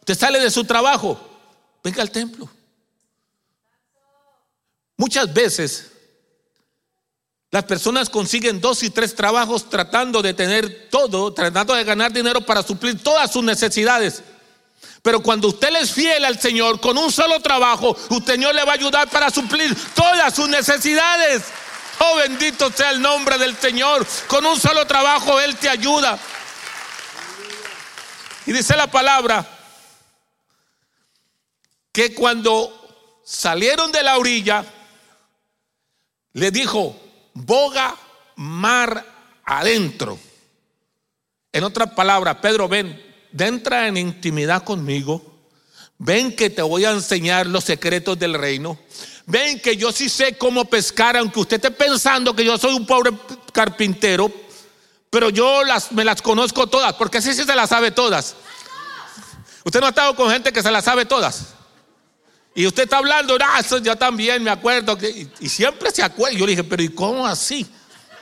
Usted sale de su trabajo, venga al templo. Muchas veces las personas consiguen dos y tres trabajos tratando de tener todo, tratando de ganar dinero para suplir todas sus necesidades. Pero cuando usted es fiel al Señor con un solo trabajo, usted Señor le va a ayudar para suplir todas sus necesidades. Oh, bendito sea el nombre del Señor. Con un solo trabajo Él te ayuda. Y dice la palabra que cuando salieron de la orilla, le dijo, boga mar adentro. En otras palabras, Pedro, ven, entra en intimidad conmigo. Ven que te voy a enseñar los secretos del reino. Ven que yo sí sé cómo pescar, aunque usted esté pensando que yo soy un pobre carpintero, pero yo las, me las conozco todas, porque así sí se las sabe todas. Usted no ha estado con gente que se las sabe todas. Y usted está hablando, ah, eso yo también me acuerdo. Que, y, siempre se acuerda. Yo le dije, pero ¿y cómo así?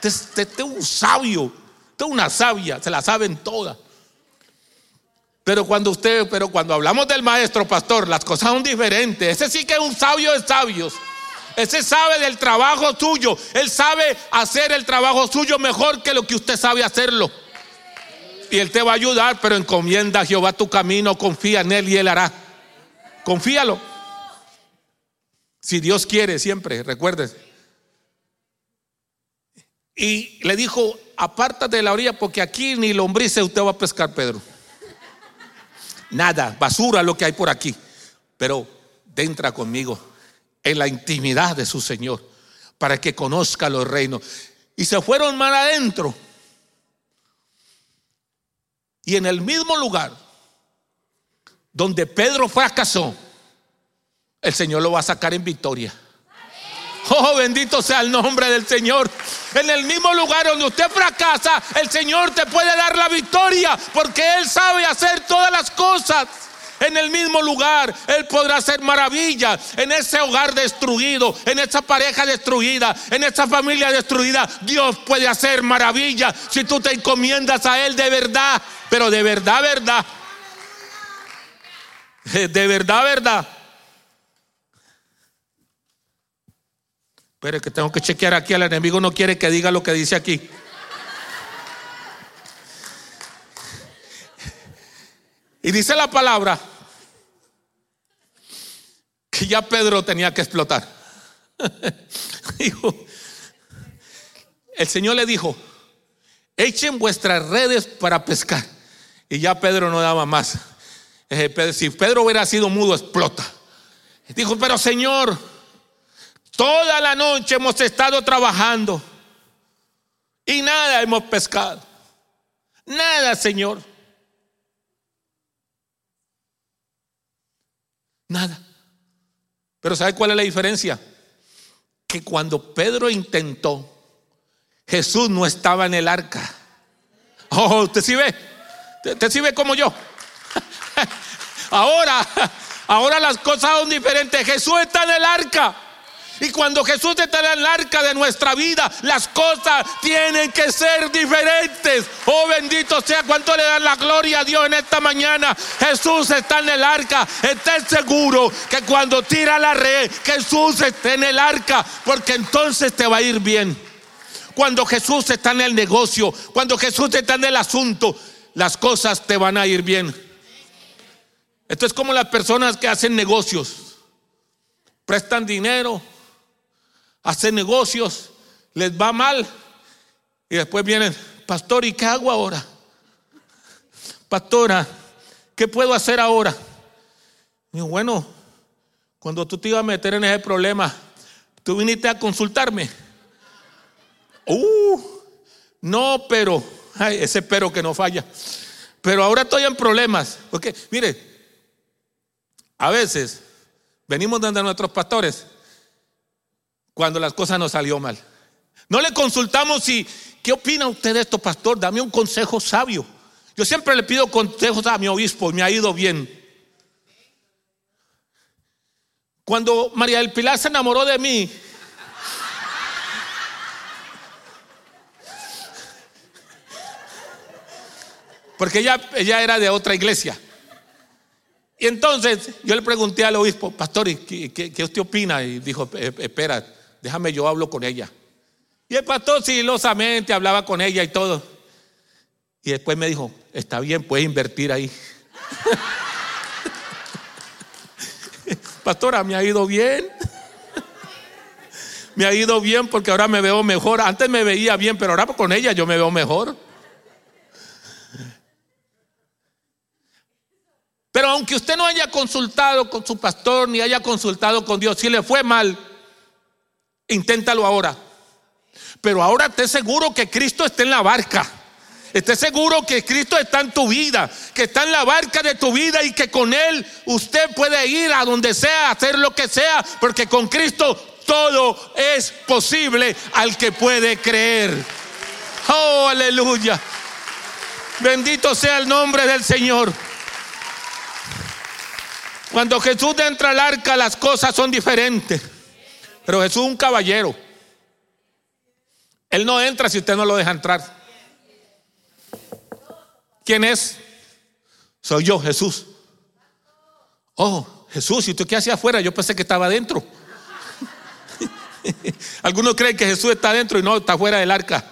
Usted, es un sabio, usted es una sabia, se la saben todas. Pero cuando usted, pero cuando hablamos del maestro pastor, las cosas son diferentes. Ese sí que es un sabio de sabios. Ese sabe del trabajo suyo. Él sabe hacer el trabajo suyo mejor que lo que usted sabe hacerlo. Y Él te va a ayudar, pero encomienda a Jehová tu camino, confía en Él y Él hará. Confíalo. Si Dios quiere, siempre, recuerdes. Y le dijo, apártate de la orilla porque aquí ni lombrices usted va a pescar, Pedro. Nada, basura lo que hay por aquí. Pero entra conmigo en la intimidad de su Señor para que conozca los reinos. Y se fueron mal adentro. Y en el mismo lugar donde Pedro fracasó, el Señor lo va a sacar en victoria. Oh, bendito sea el nombre del Señor. En el mismo lugar donde usted fracasa, el Señor te puede dar la victoria porque Él sabe hacer todas las cosas. En el mismo lugar, Él podrá hacer maravillas. En ese hogar destruido, en esa pareja destruida, en esa familia destruida, Dios puede hacer maravillas si tú te encomiendas a Él de verdad. Pero de verdad, verdad. De verdad, verdad. Pero es que tengo que chequear aquí, al enemigo no quiere que diga lo que dice aquí. Y dice la palabra que ya Pedro tenía que explotar. el Señor le dijo, echen vuestras redes para pescar. Y ya Pedro no daba más. Eh, si Pedro hubiera sido mudo, explota. Dijo, pero Señor, Toda la noche hemos estado trabajando y nada hemos pescado. Nada, Señor. Nada. Pero ¿sabe cuál es la diferencia? Que cuando Pedro intentó, Jesús no estaba en el arca. Oh, usted sí ve, usted sí ve como yo. ahora, ahora las cosas son diferentes. Jesús está en el arca. Y cuando Jesús está en el arca de nuestra vida, las cosas tienen que ser diferentes. Oh bendito sea, cuánto le dan la gloria a Dios en esta mañana. Jesús está en el arca. Esté seguro que cuando tira la red, Jesús está en el arca, porque entonces te va a ir bien. Cuando Jesús está en el negocio, cuando Jesús está en el asunto, las cosas te van a ir bien. Esto es como las personas que hacen negocios. Prestan dinero, hacer negocios, les va mal. Y después vienen, pastor, ¿y qué hago ahora? Pastora, ¿qué puedo hacer ahora? Y bueno, cuando tú te ibas a meter en ese problema, tú viniste a consultarme. Uh, no, pero, ay, ese pero que no falla. Pero ahora estoy en problemas. Porque, mire, a veces venimos donde nuestros pastores cuando las cosas nos salió mal. No le consultamos si, ¿qué opina usted de esto, pastor? Dame un consejo sabio. Yo siempre le pido consejos a mi obispo y me ha ido bien. Cuando María del Pilar se enamoró de mí, porque ella, ella era de otra iglesia. Y entonces yo le pregunté al obispo, pastor, ¿qué, qué, usted opina? Y dijo, espera, déjame, yo hablo con ella. Y el pastor silosamente hablaba con ella y todo. Y después me dijo, está bien, puede invertir ahí. Pastora, me ha ido bien. me ha ido bien porque ahora me veo mejor. Antes me veía bien, pero ahora con ella yo me veo mejor. Pero aunque usted no haya consultado con su pastor ni haya consultado con Dios, si le fue mal, inténtalo ahora. Pero ahora esté seguro que Cristo está en la barca. Esté seguro que Cristo está en tu vida, que está en la barca de tu vida y que con Él usted puede ir a donde sea, hacer lo que sea, porque con Cristo todo es posible al que puede creer. Oh, aleluya. Bendito sea el nombre del Señor. Cuando Jesús entra al arca las cosas son diferentes. Pero Jesús es un caballero. Él no entra si usted no lo deja entrar. ¿Quién es? Soy yo, Jesús. Oh, Jesús, ¿y usted qué hacía afuera? Yo pensé que estaba adentro. Algunos creen que Jesús está adentro y no, está fuera del arca.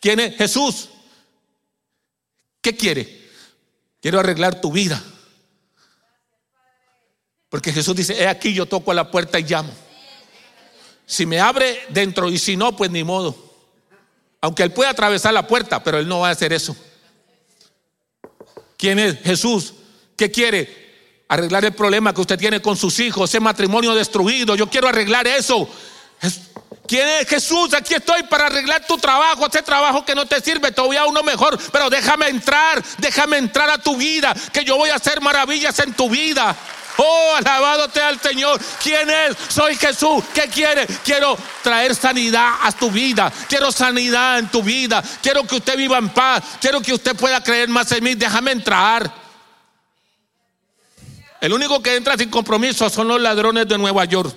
¿Quién es Jesús? ¿Qué quiere? Quiero arreglar tu vida. Porque Jesús dice, he aquí yo toco a la puerta y llamo. Si me abre dentro y si no, pues ni modo. Aunque Él pueda atravesar la puerta, pero Él no va a hacer eso. ¿Quién es Jesús? ¿Qué quiere? Arreglar el problema que usted tiene con sus hijos, ese matrimonio destruido. Yo quiero arreglar eso. ¿Quién es Jesús? Aquí estoy para arreglar tu trabajo, ese trabajo que no te sirve, te voy a uno mejor, pero déjame entrar, déjame entrar a tu vida, que yo voy a hacer maravillas en tu vida. Oh, alabado sea el Señor. ¿Quién es? Soy Jesús. ¿Qué quiere? Quiero traer sanidad a tu vida. Quiero sanidad en tu vida. Quiero que usted viva en paz. Quiero que usted pueda creer más en mí. Déjame entrar. El único que entra sin compromiso son los ladrones de Nueva York.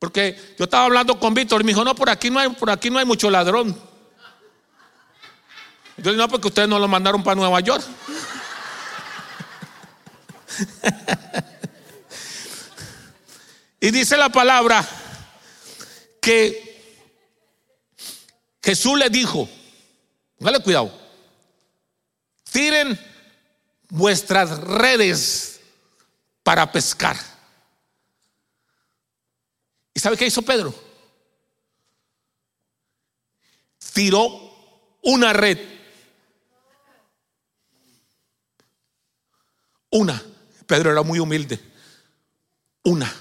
Porque yo estaba hablando con Víctor y me dijo, no, por aquí no hay, por aquí no hay mucho ladrón. Yo dije, no, porque ustedes no lo mandaron para Nueva York. y dice la palabra que Jesús le dijo, dale cuidado, tiren vuestras redes para pescar. ¿Y sabe qué hizo Pedro? Tiró una red. Una. Pedro era muy humilde. Una.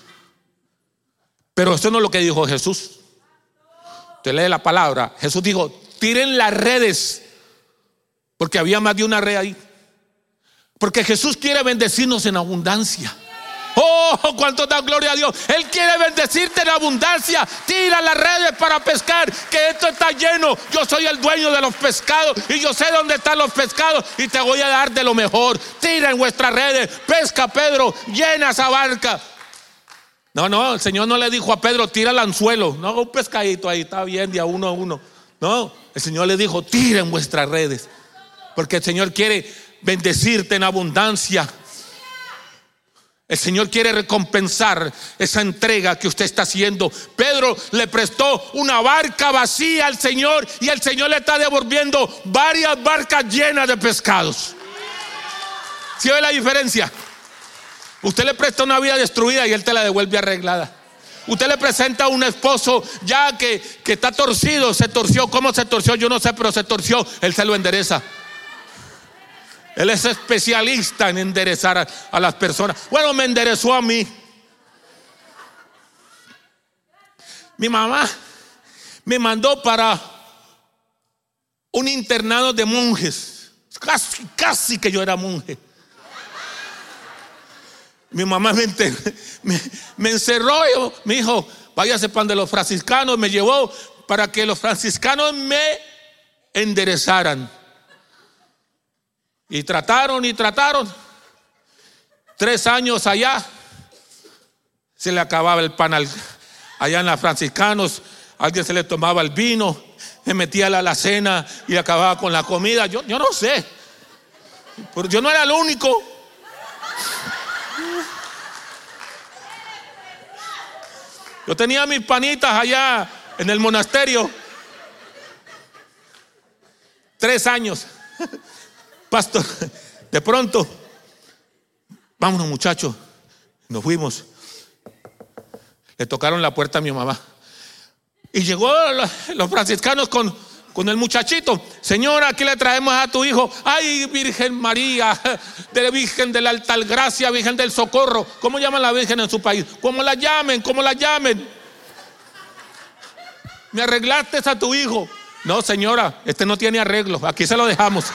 Pero eso no es lo que dijo Jesús. Usted lee la palabra. Jesús dijo, tiren las redes. Porque había más de una red ahí. Porque Jesús quiere bendecirnos en abundancia. Oh, cuánto da gloria a Dios. Él quiere bendecirte en abundancia. Tira las redes para pescar, que esto está lleno. Yo soy el dueño de los pescados y yo sé dónde están los pescados y te voy a dar de lo mejor. Tira en vuestras redes, pesca Pedro, llena esa barca. No, no, el Señor no le dijo a Pedro, tira el anzuelo. No, un pescadito ahí, está bien, de a uno a uno. No, el Señor le dijo, tira en vuestras redes. Porque el Señor quiere bendecirte en abundancia. El Señor quiere recompensar esa entrega que usted está haciendo. Pedro le prestó una barca vacía al Señor y el Señor le está devolviendo varias barcas llenas de pescados. ¿Sí ve la diferencia? Usted le presta una vida destruida y él te la devuelve arreglada. Usted le presenta a un esposo ya que, que está torcido, se torció. ¿Cómo se torció? Yo no sé, pero se torció. Él se lo endereza. Él es especialista en enderezar a, las personas. Bueno, me enderezó a mí. Mi mamá me mandó para un internado de monjes. Casi, casi que yo era monje. Mi mamá me, me, encerró y me dijo, váyase pan de los franciscanos. Me llevó para que los franciscanos me enderezaran. Y trataron y trataron. Tres años allá, se le acababa el pan allá en la franciscanos. alguien se le tomaba el vino, se metía la cena y acababa con la comida. Yo, yo no sé. Pero yo no era el único. Yo tenía mis panitas allá en el monasterio. Tres años. Pastor, de pronto, vámonos muchachos. Nos fuimos. Le tocaron la puerta a mi mamá. Y llegó los franciscanos con, con el muchachito. Señora, aquí le traemos a tu hijo. Ay, Virgen María, de Virgen de la Altagracia, Virgen del Socorro. ¿Cómo llaman la Virgen en su país? ¿Cómo la llamen? ¿Cómo la llamen? Me arreglaste a tu hijo. No, señora, este no tiene arreglo. Aquí se lo dejamos.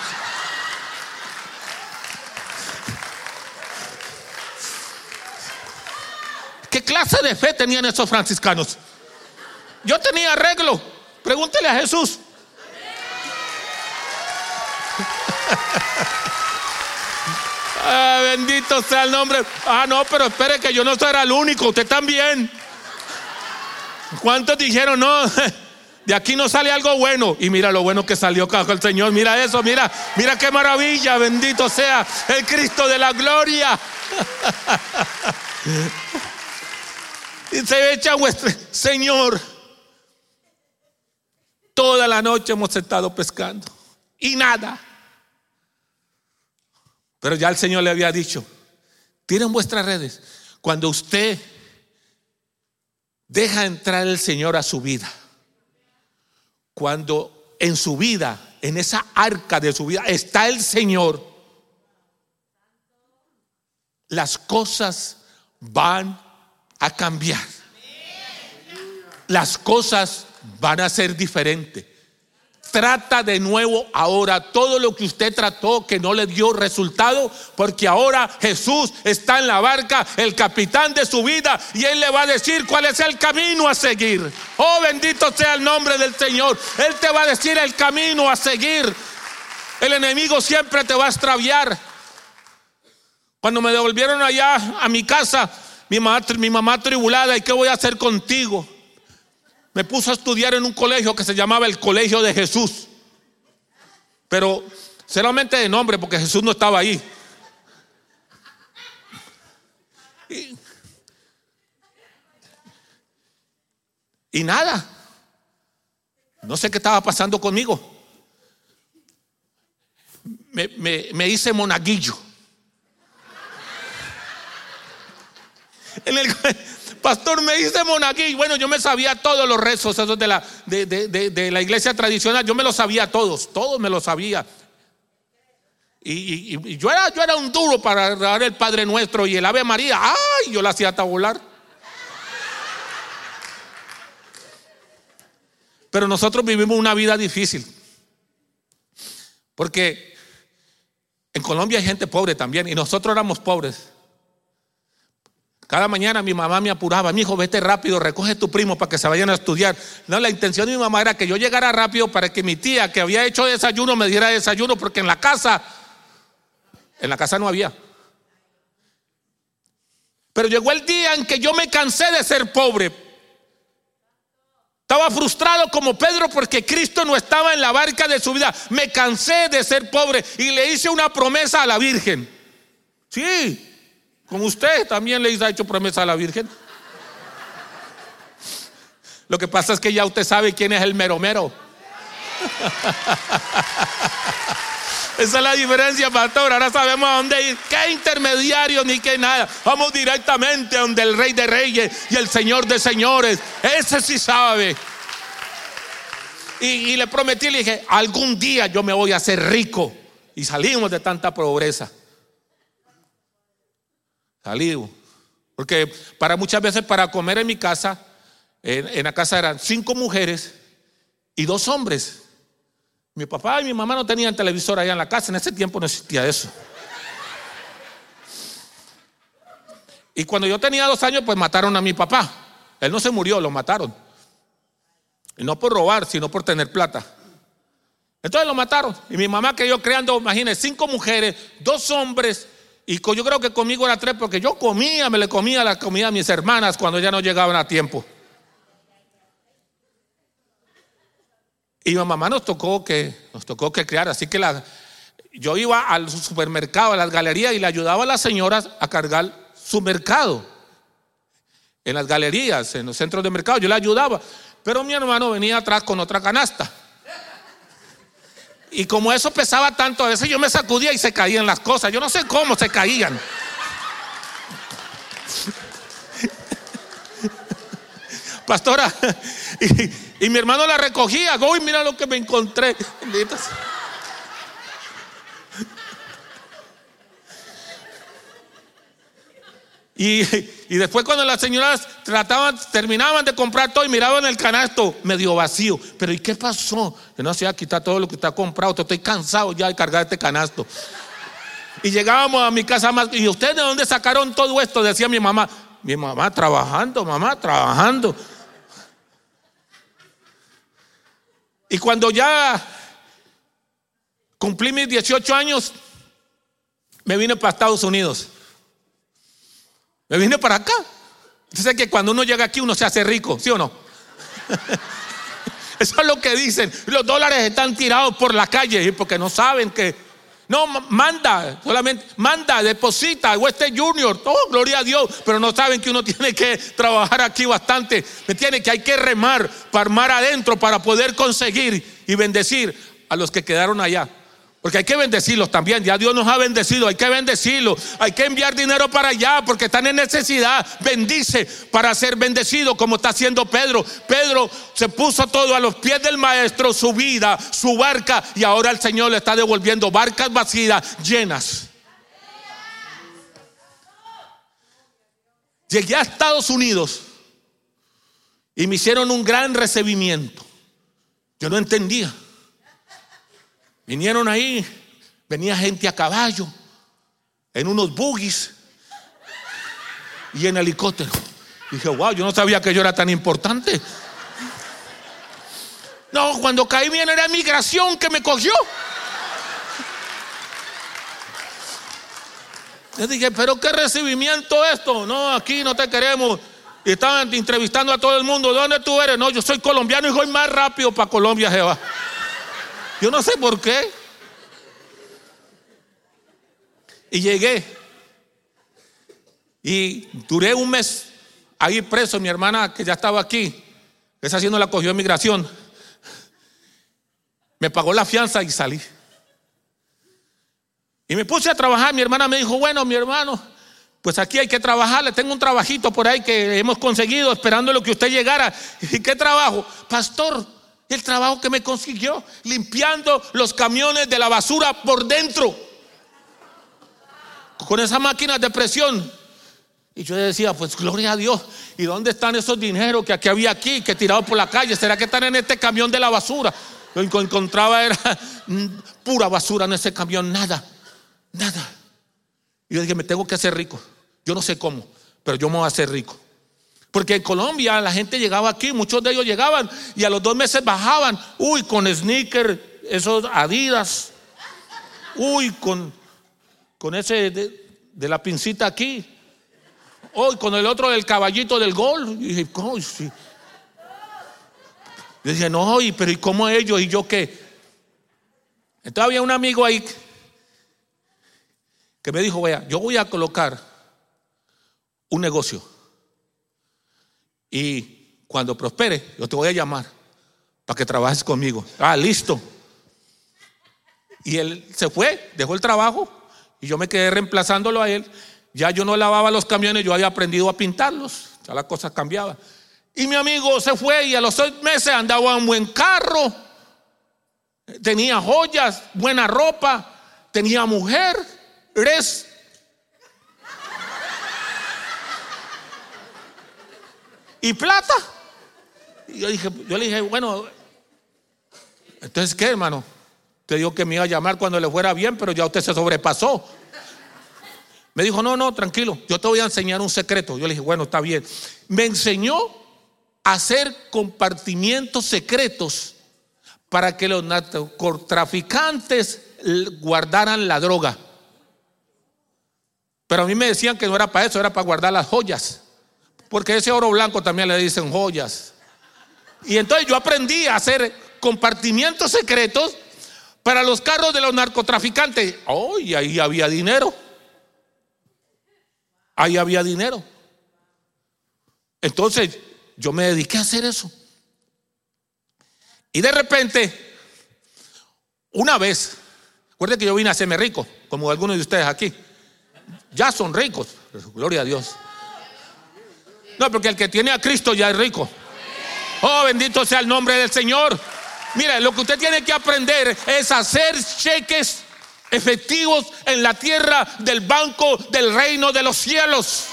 ¿Qué clase de fe tenían esos franciscanos? Yo tenía arreglo. Pregúntele a Jesús. Ah, bendito sea el nombre. Ah, no, pero espere que yo no era el único. Usted también. ¿Cuántos dijeron no? De aquí no sale algo bueno. Y mira lo bueno que salió el Señor. Mira eso, mira, mira qué maravilla. Bendito sea el Cristo de la gloria. y se echa vuestro Señor. Toda la noche hemos estado pescando y nada. Pero ya el Señor le había dicho, tienen vuestras redes. Cuando usted deja entrar el Señor a su vida, cuando en su vida, en esa arca de su vida, está el Señor, las cosas van a cambiar. Las cosas van a ser diferentes. Trata de nuevo ahora todo lo que usted trató que no le dio resultado, porque ahora Jesús está en la barca, el capitán de su vida, y Él le va a decir cuál es el camino a seguir. Oh, bendito sea el nombre del Señor. Él te va a decir el camino a seguir. El enemigo siempre te va a extraviar. Cuando me devolvieron allá a mi casa, mi mamá, mi mamá tribulada, ¿y qué voy a hacer contigo? me puso a estudiar en un colegio que se llamaba el Colegio de Jesús. Pero solamente de nombre, porque Jesús no estaba ahí. Y, nada. No sé qué estaba pasando conmigo. Me, me hice monaguillo. Pastor, me dice monaguillo. Bueno, yo me sabía todos los rezos de la, de, la iglesia tradicional. Yo me los sabía todos, todos me los sabía. Y, yo, era, yo era un duro para dar el Padre Nuestro y el Ave María. ¡Ay! Yo la hacía tabular. Pero nosotros vivimos una vida difícil. Porque en Colombia hay gente pobre también y nosotros éramos pobres. Cada mañana mi mamá me apuraba, mi hijo, vete rápido, recoge tu primo para que se vayan a estudiar. No, la intención de mi mamá era que yo llegara rápido para que mi tía, que había hecho desayuno, me diera desayuno, porque en la casa, en la casa no había. Pero llegó el día en que yo me cansé de ser pobre. Estaba frustrado como Pedro porque Cristo no estaba en la barca de su vida. Me cansé de ser pobre y le hice una promesa a la Virgen. Sí, como usted también le ha hecho promesa a la Virgen. Lo que pasa es que ya usted sabe quién es el mero mero. Esa es la diferencia, pastor. Ahora sabemos a dónde ir. ¿Qué intermediario ni qué nada? Vamos directamente donde el Rey de Reyes y el Señor de Señores. Ese sí sabe. Y, y le prometí, le dije, algún día yo me voy a hacer rico. Y salimos de tanta pobreza. Salido. Porque para muchas veces para comer en mi casa, en, la casa eran cinco mujeres y dos hombres. Mi papá y mi mamá no tenían televisor allá en la casa, en ese tiempo no existía eso. Y cuando yo tenía dos años, pues mataron a mi papá. Él no se murió, lo mataron. Y no por robar, sino por tener plata. Entonces lo mataron. Y mi mamá que yo creando, imagínense, cinco mujeres, dos hombres y yo creo que conmigo era tres porque yo comía, me le comía la comida a mis hermanas cuando ya no llegaban a tiempo. Y mi mamá nos tocó que, nos tocó que criar, así que la, yo iba al supermercado, a las galerías y le ayudaba a las señoras a cargar su mercado. En las galerías, en los centros de mercado, yo le ayudaba. Pero mi hermano venía atrás con otra canasta. Y como eso pesaba tanto, a veces yo me sacudía y se caían las cosas. Yo no sé cómo se caían. Pastora, y, mi hermano la recogía. Go mira lo que me encontré. Y, después cuando las señoras trataban, terminaban de comprar todo y miraban el canasto medio vacío. Pero ¿y qué pasó? Que no se a quitar todo lo que está comprado. Estoy cansado ya de cargar este canasto. Y llegábamos a mi casa más. ¿Y ustedes de dónde sacaron todo esto? Decía mi mamá. Mi mamá trabajando, mamá trabajando. Y cuando ya cumplí mis 18 años, me vine para Estados Unidos. Me vine para acá. Entonces que cuando uno llega aquí uno se hace rico, ¿sí o no? Eso es lo que dicen. Los dólares están tirados por la calle porque no saben que no, manda, solamente manda, deposita, Western Junior, todo, gloria a Dios, pero no saben que uno tiene que trabajar aquí bastante, me tiene que hay que remar, para armar adentro para poder conseguir y bendecir a los que quedaron allá. Porque hay que bendecirlos también. Ya Dios nos ha bendecido. Hay que bendecirlos. Hay que enviar dinero para allá porque están en necesidad. Bendice para ser bendecido como está haciendo Pedro. Pedro se puso todo a los pies del maestro, su vida, su barca. Y ahora el Señor le está devolviendo barcas vacías, llenas. Llegué a Estados Unidos y me hicieron un gran recibimiento. Yo no entendía. Vinieron ahí, venía gente a caballo, en unos buggies y en helicóptero. dije, wow, yo no sabía que yo era tan importante. No, cuando caí bien era migración que me cogió. Yo dije, pero qué recibimiento esto. No, aquí no te queremos. Estaban entrevistando a todo el mundo. ¿De dónde tú eres? No, yo soy colombiano y voy más rápido para Colombia, Jehová. Yo no sé por qué. Y llegué. Y duré un mes ahí preso. Mi hermana, que ya estaba aquí, esa haciendo la cogió en migración, me pagó la fianza y salí. Y me puse a trabajar. Mi hermana me dijo, bueno, mi hermano, pues aquí hay que trabajar. Le tengo un trabajito por ahí que hemos conseguido esperando lo que usted llegara. ¿Y qué trabajo? Pastor, el trabajo que me consiguió limpiando los camiones de la basura por dentro. Con esa máquina de presión. Y yo decía, pues gloria a Dios. ¿Y dónde están esos dineros que aquí había aquí, que tirado por la calle? ¿Será que están en este camión de la basura? Lo que encontraba era pura basura en ese camión, nada, nada. Y yo dije, me tengo que hacer rico. Yo no sé cómo, pero yo me voy a hacer rico. Porque en Colombia la gente llegaba aquí, muchos de ellos llegaban y a los dos meses bajaban, uy, con sneaker, esos Adidas, uy, con, con ese de, la pincita aquí, uy, con el otro del caballito del gol. Y dije, ¿cómo? Sí. Dije, no, pero ¿y cómo ellos? ¿Y yo qué? Entonces había un amigo ahí que me dijo, vea, yo voy a colocar un negocio. Y cuando prospere, yo te voy a llamar para que trabajes conmigo. Ah, listo. Y él se fue, dejó el trabajo y yo me quedé reemplazándolo a él. Ya yo no lavaba los camiones, yo había aprendido a pintarlos. Ya la cosa cambiaba. Y mi amigo se fue y a los seis meses andaba en buen carro, tenía joyas, buena ropa, tenía mujer, y plata. Y yo, dije, yo le dije, bueno, entonces, ¿qué, hermano? Te dijo que me iba a llamar cuando le fuera bien, pero ya usted se sobrepasó. Me dijo, no, no, tranquilo, yo te voy a enseñar un secreto. Yo le dije, bueno, está bien. Me enseñó a hacer compartimientos secretos para que los narcotraficantes guardaran la droga. Pero a mí me decían que no era para eso, era para guardar las joyas. Porque ese oro blanco también le dicen joyas. Y entonces yo aprendí a hacer compartimientos secretos para los carros de los narcotraficantes. Oh, ahí había dinero. Ahí había dinero. Entonces yo me dediqué a hacer eso. Y de repente, una vez, recuerde que yo vine a hacerme rico, como algunos de ustedes aquí. Ya son ricos, gloria a Dios. No, porque el que tiene a Cristo ya es rico. Oh, bendito sea el nombre del Señor. Mira, lo que usted tiene que aprender es hacer cheques efectivos en la tierra del banco del reino de los cielos.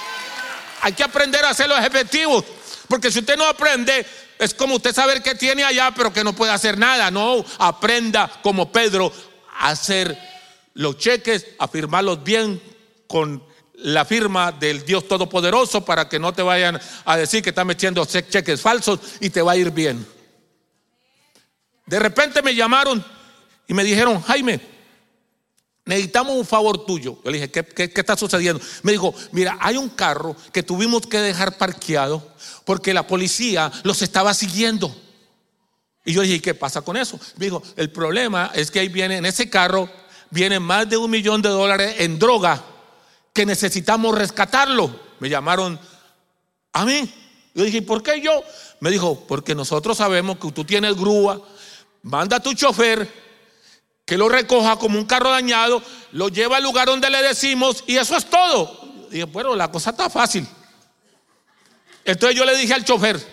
Hay que aprender a hacerlos efectivos. Porque si usted no aprende, es como usted saber que tiene allá, pero que no puede hacer nada. No, aprenda como Pedro a hacer los cheques, a firmarlos bien con la firma del Dios Todopoderoso para que no te vayan a decir que están metiendo cheques falsos y te va a ir bien. De repente me llamaron y me dijeron, Jaime, necesitamos un favor tuyo. Yo le dije, ¿qué, está sucediendo? Me dijo, mira, hay un carro que tuvimos que dejar parqueado porque la policía los estaba siguiendo. Y yo dije, ¿qué pasa con eso? Me dijo, el problema es que ahí viene, en ese carro, viene más de un millón de dólares en droga necesitamos rescatarlo. Me llamaron a mí. Yo dije, ¿por qué yo? Me dijo, porque nosotros sabemos que tú tienes grúa, manda a tu chofer que lo recoja como un carro dañado, lo lleva al lugar donde le decimos y eso es todo. dije, bueno, la cosa está fácil. Entonces yo le dije al chofer,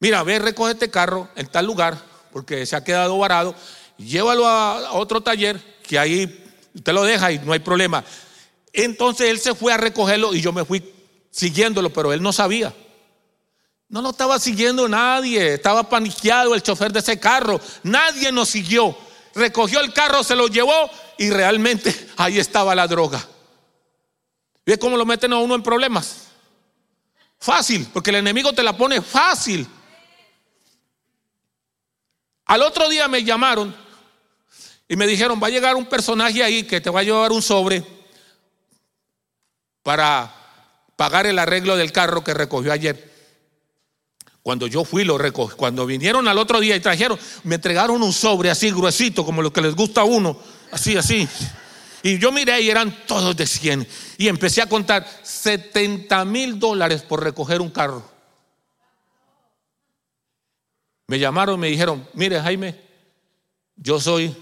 mira, ve, recoge este carro en tal lugar, porque se ha quedado varado, llévalo a otro taller, que ahí usted lo deja y no hay problema. Entonces él se fue a recogerlo y yo me fui siguiéndolo, pero él no sabía. No lo estaba siguiendo nadie, estaba paniqueado el chofer de ese carro, nadie nos siguió. Recogió el carro, se lo llevó y realmente ahí estaba la droga. ¿Ve cómo lo meten a uno en problemas? Fácil, porque el enemigo te la pone fácil. Al otro día me llamaron y me dijeron, va a llegar un personaje ahí que te va a llevar un sobre para pagar el arreglo del carro que recogió ayer. Cuando yo fui, lo recogí. Cuando vinieron al otro día y trajeron, me entregaron un sobre así gruesito, como lo que les gusta a uno, así, así. Y yo miré y eran todos de 100. Y empecé a contar 70 mil dólares por recoger un carro. Me llamaron, me dijeron, mire Jaime, yo soy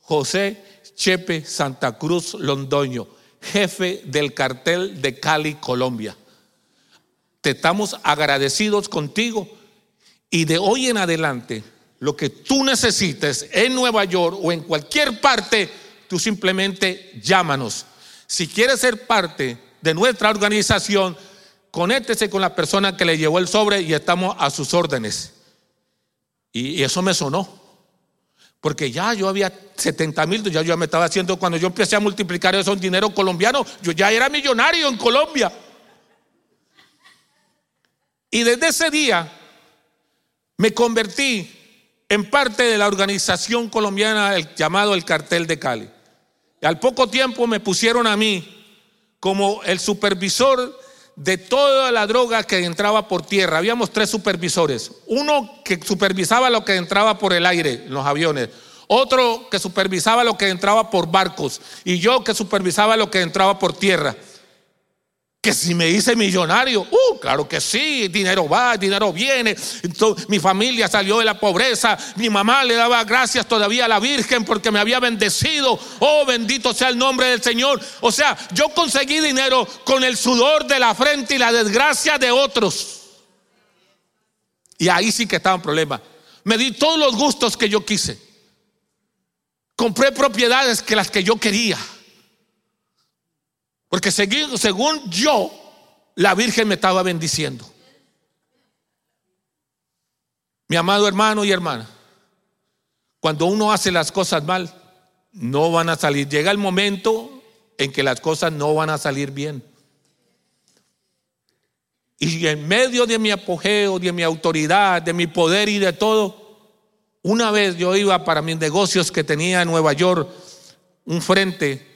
José Chepe Santa Cruz Londoño, jefe del cartel de Cali, Colombia te estamos agradecidos contigo y de hoy en adelante, lo que tú necesites en Nueva York o en cualquier parte, tú simplemente llámanos. Si quieres ser parte de nuestra organización, conéctese con la persona que le llevó el sobre y estamos a sus órdenes. Y eso me sonó. Porque ya yo había 70 mil, ya yo me estaba haciendo, cuando yo empecé a multiplicar eso en dinero colombiano, yo ya era millonario en Colombia. Y desde ese día me convertí en parte de la organización colombiana llamado el Cartel de Cali. Y al poco tiempo me pusieron a mí como el supervisor de toda la droga que entraba por tierra. Habíamos tres supervisores. Uno que supervisaba lo que entraba por el aire los aviones. Otro que supervisaba lo que entraba por barcos. Y yo que supervisaba lo que entraba por tierra. Que si me hice millonario, uh, claro que sí, dinero va, dinero viene. Entonces, mi familia salió de la pobreza, mi mamá le daba gracias todavía a la Virgen porque me había bendecido. Oh, bendito sea el nombre del Señor. O sea, yo conseguí dinero con el sudor de la frente y la desgracia de otros. Y ahí sí que estaba un problema. Me di todos los gustos que yo quise. Compré propiedades que las que yo quería. Porque según yo, la Virgen me estaba bendiciendo. Mi amado hermano y hermana, cuando uno hace las cosas mal, no van a salir. Llega el momento en que las cosas no van a salir bien. Y en medio de mi apogeo, de mi autoridad, de mi poder y de todo, una vez yo iba para mis negocios que tenía en Nueva York, un frente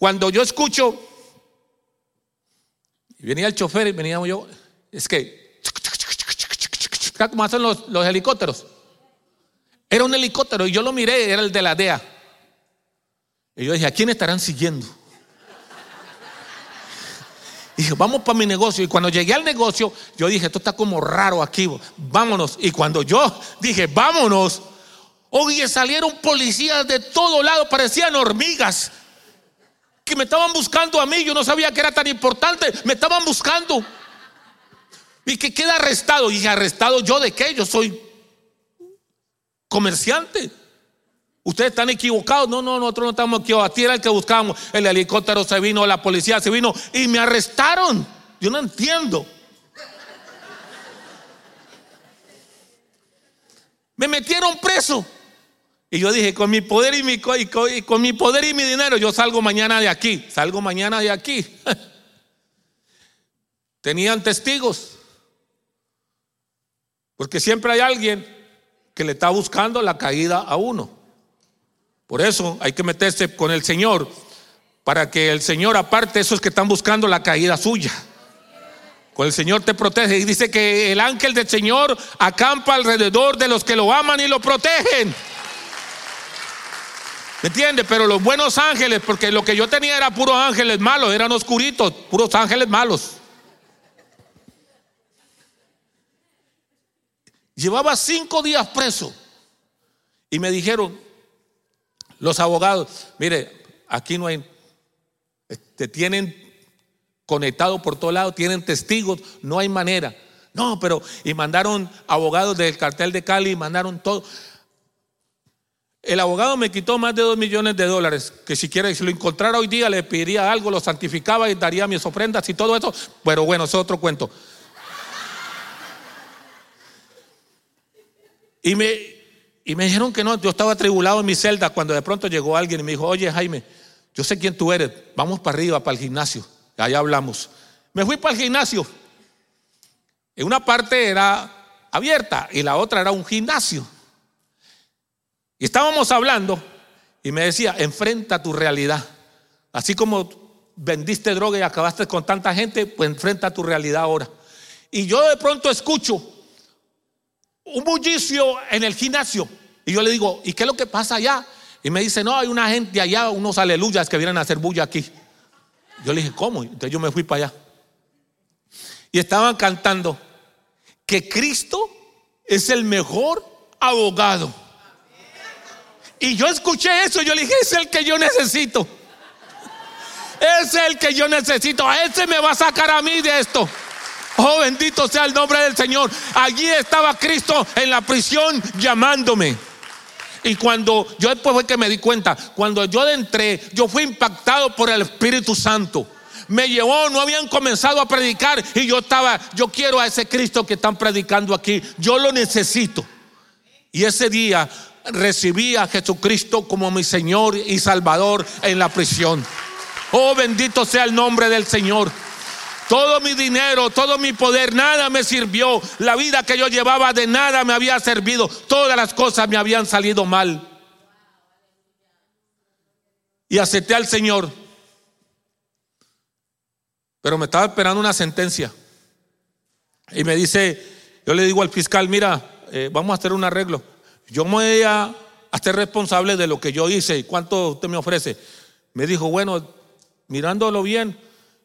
cuando yo escucho, venía el chofer y venía yo, es que ¿Sabes cómo hacen los, helicópteros? Era un helicóptero y yo lo miré, era el de la DEA. Y yo dije, ¿a quién estarán siguiendo? Dije, vamos para mi negocio. Y cuando llegué al negocio, yo dije, esto está como raro aquí, vámonos. Y cuando yo dije, vámonos, oye, salieron policías de todo lado, parecían hormigas, que me estaban buscando a mí. Yo no sabía que era tan importante, me estaban buscando. Y que queda arrestado. Y ¿arrestado yo de qué? Yo soy comerciante. Ustedes están equivocados. No, no, nosotros no estamos equivocados. A ti era el que buscábamos. El helicóptero se vino, la policía se vino y me arrestaron. Yo no entiendo. Me metieron preso. Y yo dije, con mi poder y mi, y con mi poder y mi dinero, yo salgo mañana de aquí. Salgo mañana de aquí. Tenían testigos. Porque siempre hay alguien que le está buscando la caída a uno. Por eso hay que meterse con el Señor para que el Señor aparte esos que están buscando la caída suya. Con el Señor te protege. Y dice que el ángel del Señor acampa alrededor de los que lo aman y lo protegen. ¿Me entiende? Pero los buenos ángeles, porque lo que yo tenía era puros ángeles malos, eran oscuritos, puros ángeles malos. Llevaba cinco días preso y me dijeron, los abogados, mire, aquí no hay, te tienen conectado por todos lados, tienen testigos, no hay manera. No, pero, y mandaron abogados del cartel de Cali, mandaron todo. El abogado me quitó más de dos millones de dólares, que si quiere, si lo encontrara hoy día, le pediría algo, lo santificaba y daría mis ofrendas y todo eso. Pero bueno, es otro cuento. Y me, y me dijeron que no, yo estaba atribulado en mi celda cuando de pronto llegó alguien y me dijo, oye Jaime, yo sé quién tú eres, vamos para arriba, para el gimnasio. Allá hablamos. Me fui para el gimnasio. En una parte era abierta y la otra era un gimnasio. Y estábamos hablando y me decía, enfrenta tu realidad. Así como vendiste droga y acabaste con tanta gente, pues enfrenta tu realidad ahora. Y yo de pronto escucho un bullicio en el gimnasio. Y yo le digo, ¿y qué es lo que pasa allá? Y me dice, no, hay una gente allá, unos aleluyas que vienen a hacer bulla aquí. Yo le dije, ¿cómo? Entonces yo me fui para allá. Y estaban cantando que Cristo es el mejor abogado. Y yo escuché eso, yo le dije, es el que yo necesito. Es el que yo necesito. A ese me va a sacar a mí de esto. Oh, bendito sea el nombre del Señor. Allí estaba Cristo en la prisión llamándome. Y cuando yo después fue que me di cuenta, cuando yo entré, yo fui impactado por el Espíritu Santo. Me llevó, no habían comenzado a predicar y yo estaba, yo quiero a ese Cristo que están predicando aquí, yo lo necesito. Y ese día recibí a Jesucristo como mi Señor y Salvador en la prisión. Oh, bendito sea el nombre del Señor. Todo mi dinero, todo mi poder, nada me sirvió. La vida que yo llevaba de nada me había servido. Todas las cosas me habían salido mal. Y acepté al Señor. Pero me estaba esperando una sentencia. Y me dice, yo le digo al fiscal, mira, eh, vamos a hacer un arreglo. Yo me voy a hacer responsable de lo que yo hice. ¿Cuánto usted me ofrece? Me dijo, bueno, mirándolo bien,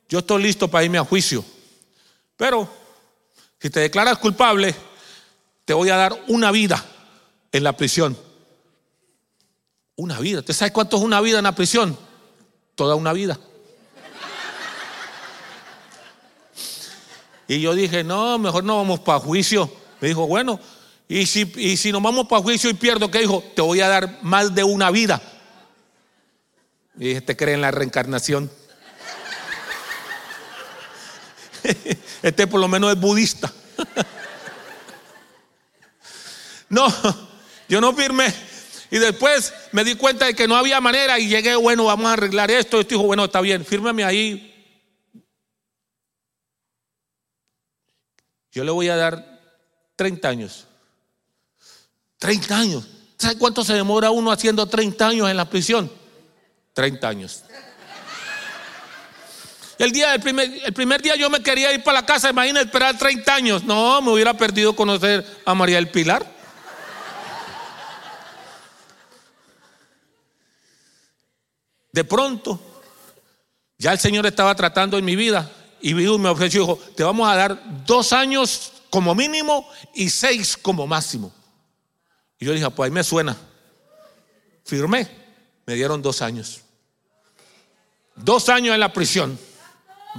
yo estoy listo para irme a juicio. Pero si te declaras culpable, te voy a dar una vida en la prisión. Una vida. ¿Usted sabe cuánto es una vida en la prisión? Toda una vida. Y yo dije, no, mejor no vamos para juicio. Me dijo, bueno, y si, y si nos vamos para juicio y pierdo, ¿qué dijo? Te voy a dar más de una vida. Y dije, ¿te cree en la reencarnación? Este por lo menos es budista. No, yo no firmé. Y después me di cuenta de que no había manera y llegué, bueno, vamos a arreglar esto. Esto dijo, bueno, está bien, fírmame ahí. Yo le voy a dar 30 años. 30 años. ¿Sabe cuánto se demora uno haciendo 30 años en la prisión? 30 años. El, día, primer, el primer día yo me quería ir para la casa, imagina esperar 30 años. No, me hubiera perdido conocer a María del Pilar. De pronto, ya el Señor estaba tratando en mi vida y me ofreció, dijo, te vamos a dar dos años como mínimo y seis como máximo. Y yo dije, pues ahí me suena. Firmé, me dieron dos años. Dos años en la prisión.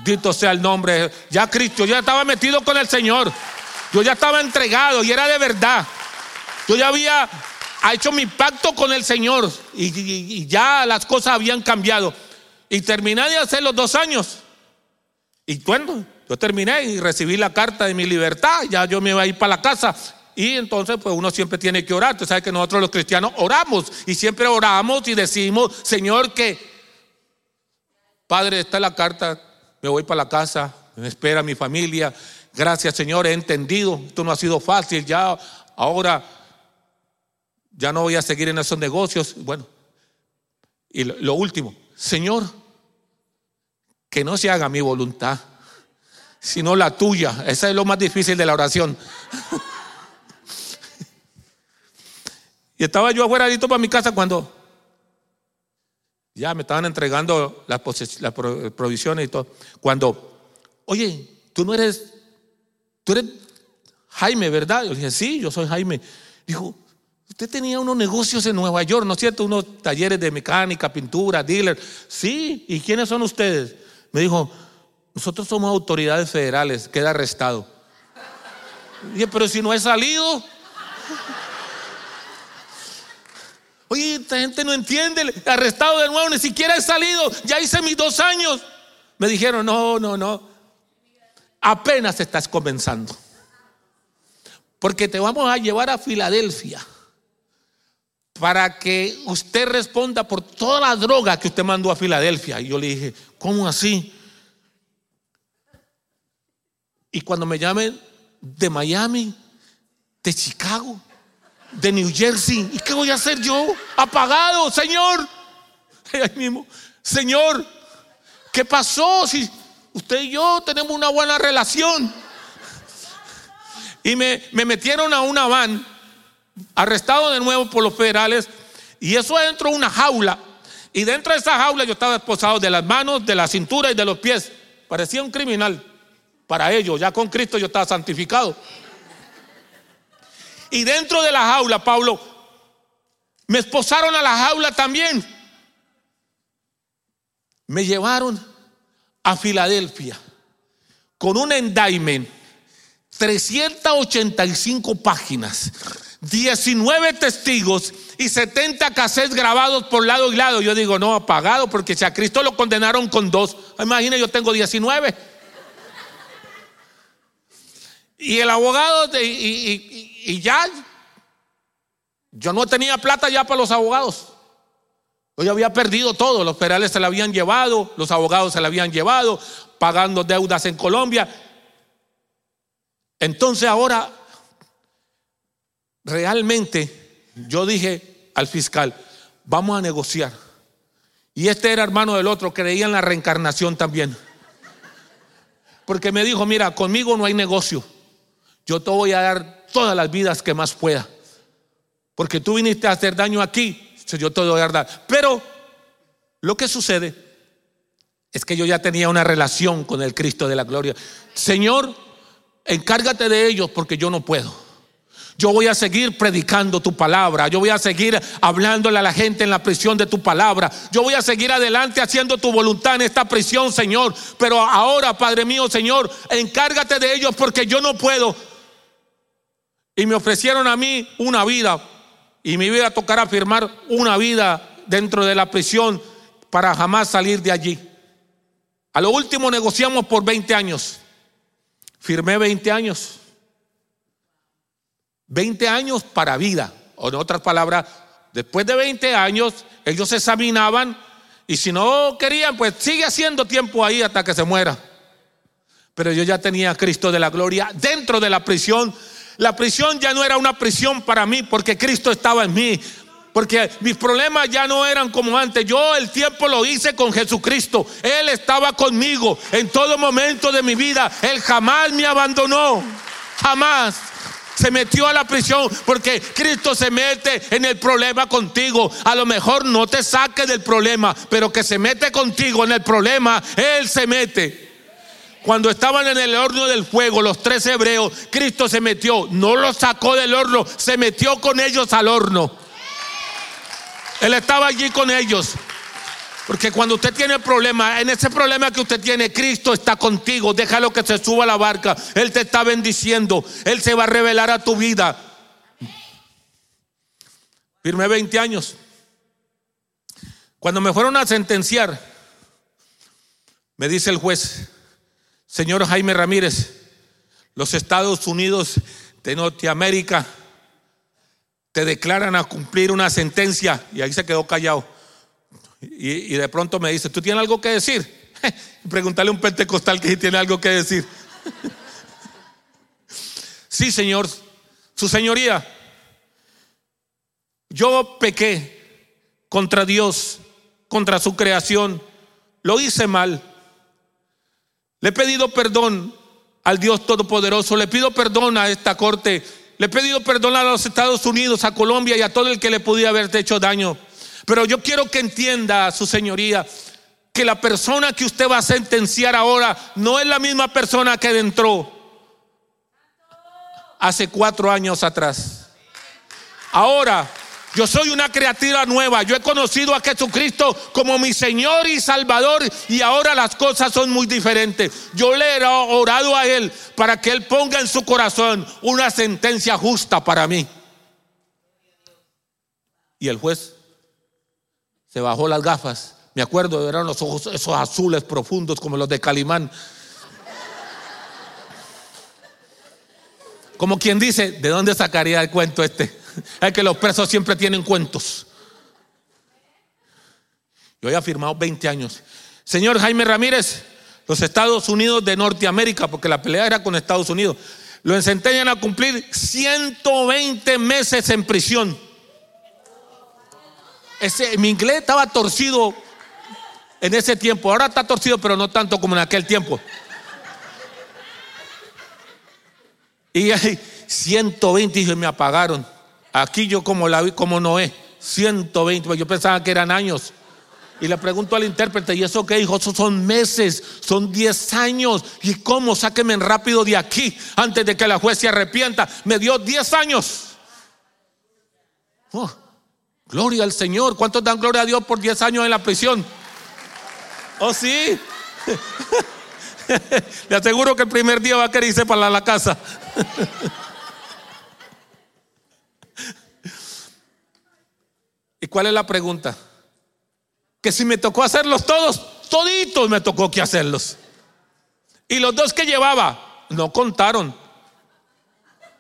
Dito sea el nombre. Ya Cristo, yo ya estaba metido con el Señor. Yo ya estaba entregado y era de verdad. Yo ya había hecho mi pacto con el Señor y, ya las cosas habían cambiado. Y terminé de hacer los dos años. Y bueno, yo terminé y recibí la carta de mi libertad. Ya yo me iba a ir para la casa. Y entonces, pues uno siempre tiene que orar. Tú sabes que nosotros los cristianos oramos y siempre oramos y decimos, Señor, que Padre, está la carta, me voy para la casa, me espera mi familia. Gracias, Señor, he entendido. Esto no ha sido fácil. Ya ahora ya no voy a seguir en esos negocios. Bueno, y lo, último, Señor, que no se haga mi voluntad, sino la tuya. Esa es lo más difícil de la oración. Y estaba yo afuera para mi casa cuando ya me estaban entregando las, provisiones y todo. Cuando, oye, tú no eres, tú eres Jaime, ¿verdad? Yo dije, sí, yo soy Jaime. Dijo, usted tenía unos negocios en Nueva York, ¿no es cierto? Unos talleres de mecánica, pintura, dealer. Sí, ¿y quiénes son ustedes? Me dijo, nosotros somos autoridades federales, queda arrestado. dije, pero si no he salido. Oye, esta gente no entiende, arrestado de nuevo, ni siquiera he salido, ya hice mis dos años. Me dijeron, no, no, no, apenas estás comenzando. Porque te vamos a llevar a Filadelfia para que usted responda por toda la droga que usted mandó a Filadelfia. Y yo le dije, ¿cómo así? Y cuando me llamen de Miami, de Chicago, de New Jersey. ¿Y qué voy a hacer yo? Apagado, Señor. Ahí mismo, Señor, ¿qué pasó? Si usted y yo tenemos una buena relación. Y me, me metieron a una van, arrestado de nuevo por los federales, y eso dentro de una jaula. Y dentro de esa jaula yo estaba esposado de las manos, de la cintura y de los pies. Parecía un criminal para ellos. Ya con Cristo yo estaba santificado. Y dentro de la jaula, Pablo, me esposaron a la jaula también. Me llevaron a Filadelfia con un endaimen, 385 páginas, 19 testigos y 70 cassettes grabados por lado y lado. Yo digo, no, apagado, porque si a Cristo lo condenaron con dos, imagina, yo tengo 19. Y el abogado, y, ya, yo no tenía plata ya para los abogados. Yo había perdido todo, los perales se la habían llevado, los abogados se la habían llevado, pagando deudas en Colombia. Entonces ahora, realmente, yo dije al fiscal, vamos a negociar. Y este era hermano del otro, creía en la reencarnación también. Porque me dijo, mira, conmigo no hay negocio yo te voy a dar todas las vidas que más pueda. Porque tú viniste a hacer daño aquí, yo te voy a dar. Pero lo que sucede es que yo ya tenía una relación con el Cristo de la gloria. Señor, encárgate de ellos porque yo no puedo. Yo voy a seguir predicando tu palabra. Yo voy a seguir hablándole a la gente en la prisión de tu palabra. Yo voy a seguir adelante haciendo tu voluntad en esta prisión, Señor. Pero ahora, Padre mío, Señor, encárgate de ellos porque yo no puedo. Y me ofrecieron a mí una vida. Y mi vida tocará firmar una vida dentro de la prisión para jamás salir de allí. A lo último negociamos por 20 años. Firmé 20 años. 20 años para vida. O en otras palabras, después de 20 años, ellos examinaban y si no querían, pues sigue haciendo tiempo ahí hasta que se muera. Pero yo ya tenía a Cristo de la gloria dentro de la prisión la prisión ya no era una prisión para mí porque Cristo estaba en mí. Porque mis problemas ya no eran como antes. Yo el tiempo lo hice con Jesucristo. Él estaba conmigo en todo momento de mi vida. Él jamás me abandonó. Jamás se metió a la prisión porque Cristo se mete en el problema contigo. A lo mejor no te saque del problema, pero que se mete contigo en el problema, Él se mete. Cuando estaban en el horno del fuego, los tres hebreos, Cristo se metió, no los sacó del horno, se metió con ellos al horno. Él estaba allí con ellos. Porque cuando usted tiene problema, en ese problema que usted tiene, Cristo está contigo. Déjalo que se suba a la barca. Él te está bendiciendo. Él se va a revelar a tu vida. Firmé 20 años. Cuando me fueron a sentenciar, me dice el juez, Señor Jaime Ramírez, los Estados Unidos de Norteamérica te declaran a cumplir una sentencia. Y ahí se quedó callado. Y, de pronto me dice, ¿tú tienes algo que decir? Pregúntale a un pentecostal que si tiene algo que decir. sí, Señor, su señoría, yo pequé contra Dios, contra su creación, lo hice mal. Le he pedido perdón al Dios Todopoderoso, le pido perdón a esta corte, le he pedido perdón a los Estados Unidos, a Colombia y a todo el que le podía haberte hecho daño. Pero yo quiero que entienda, su señoría, que la persona que usted va a sentenciar ahora no es la misma persona que entró hace cuatro años atrás. Ahora yo soy una criatura nueva. Yo he conocido a Jesucristo como mi Señor y Salvador y ahora las cosas son muy diferentes. Yo le he orado a Él para que Él ponga en su corazón una sentencia justa para mí. Y el juez se bajó las gafas. Me acuerdo, eran los ojos esos azules profundos como los de Calimán. Como quien dice, ¿de dónde sacaría el cuento este? Es que los presos siempre tienen cuentos. Yo había firmado 20 años. Señor Jaime Ramírez, los Estados Unidos de Norteamérica, porque la pelea era con Estados Unidos, lo encenteñan a cumplir 120 meses en prisión. Ese, mi inglés estaba torcido en ese tiempo. Ahora está torcido, pero no tanto como en aquel tiempo. Y hay 120 y me apagaron. Aquí yo como la vi, como Noé, 120, pues yo pensaba que eran años. Y le pregunto al intérprete, ¿y eso qué hijo? Eso son meses, son 10 años. ¿Y cómo? Sáquenme rápido de aquí antes de que la juez se arrepienta. Me dio 10 años. Oh, gloria al Señor. ¿Cuántos dan gloria a Dios por 10 años en la prisión? Oh, sí. Le aseguro que el primer día va a querer irse para la casa. ¿Y cuál es la pregunta? Que si me tocó hacerlos todos, toditos me tocó que hacerlos. Y los dos que llevaba, no contaron.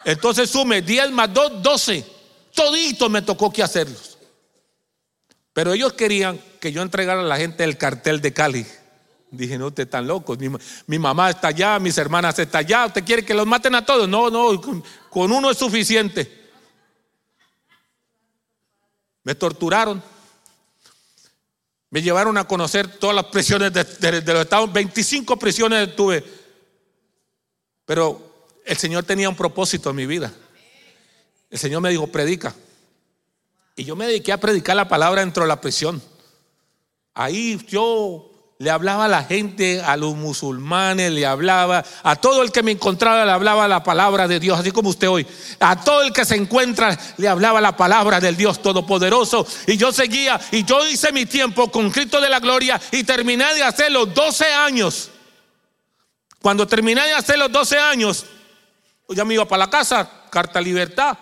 Entonces sume 10 más 2, 12. Toditos me tocó que hacerlos. Pero ellos querían que yo entregara a la gente el cartel de Cali. Dije, no, ustedes están locos. Mi, mamá está allá, mis hermanas están allá. ¿Usted quiere que los maten a todos? No, no, con uno es suficiente. Me torturaron. Me llevaron a conocer todas las prisiones de, los estados. 25 prisiones tuve. Pero el Señor tenía un propósito en mi vida. El Señor me dijo, predica. Y yo me dediqué a predicar la palabra dentro de la prisión. Ahí yo le hablaba a la gente, a los musulmanes, le hablaba, a todo el que me encontraba le hablaba la palabra de Dios, así como usted hoy. A todo el que se encuentra le hablaba la palabra del Dios Todopoderoso. Y yo seguía, y yo hice mi tiempo con Cristo de la Gloria y terminé de hacer los 12 años. Cuando terminé de hacer los 12 años, ya me iba para la casa, carta libertad.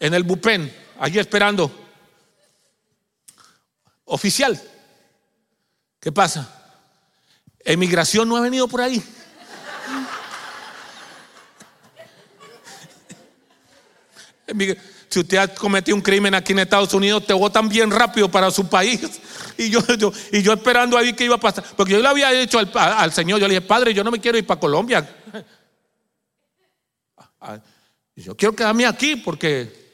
En el Bupen, allí esperando oficial. ¿Qué pasa? Emigración no ha venido por ahí. Si usted ha cometido un crimen aquí en Estados Unidos, te votan bien rápido para su país. Y yo, y yo esperando ahí que iba a pasar. Porque yo le había dicho al, al, Señor, yo le dije, Padre, yo no me quiero ir para Colombia. Yo quiero quedarme aquí porque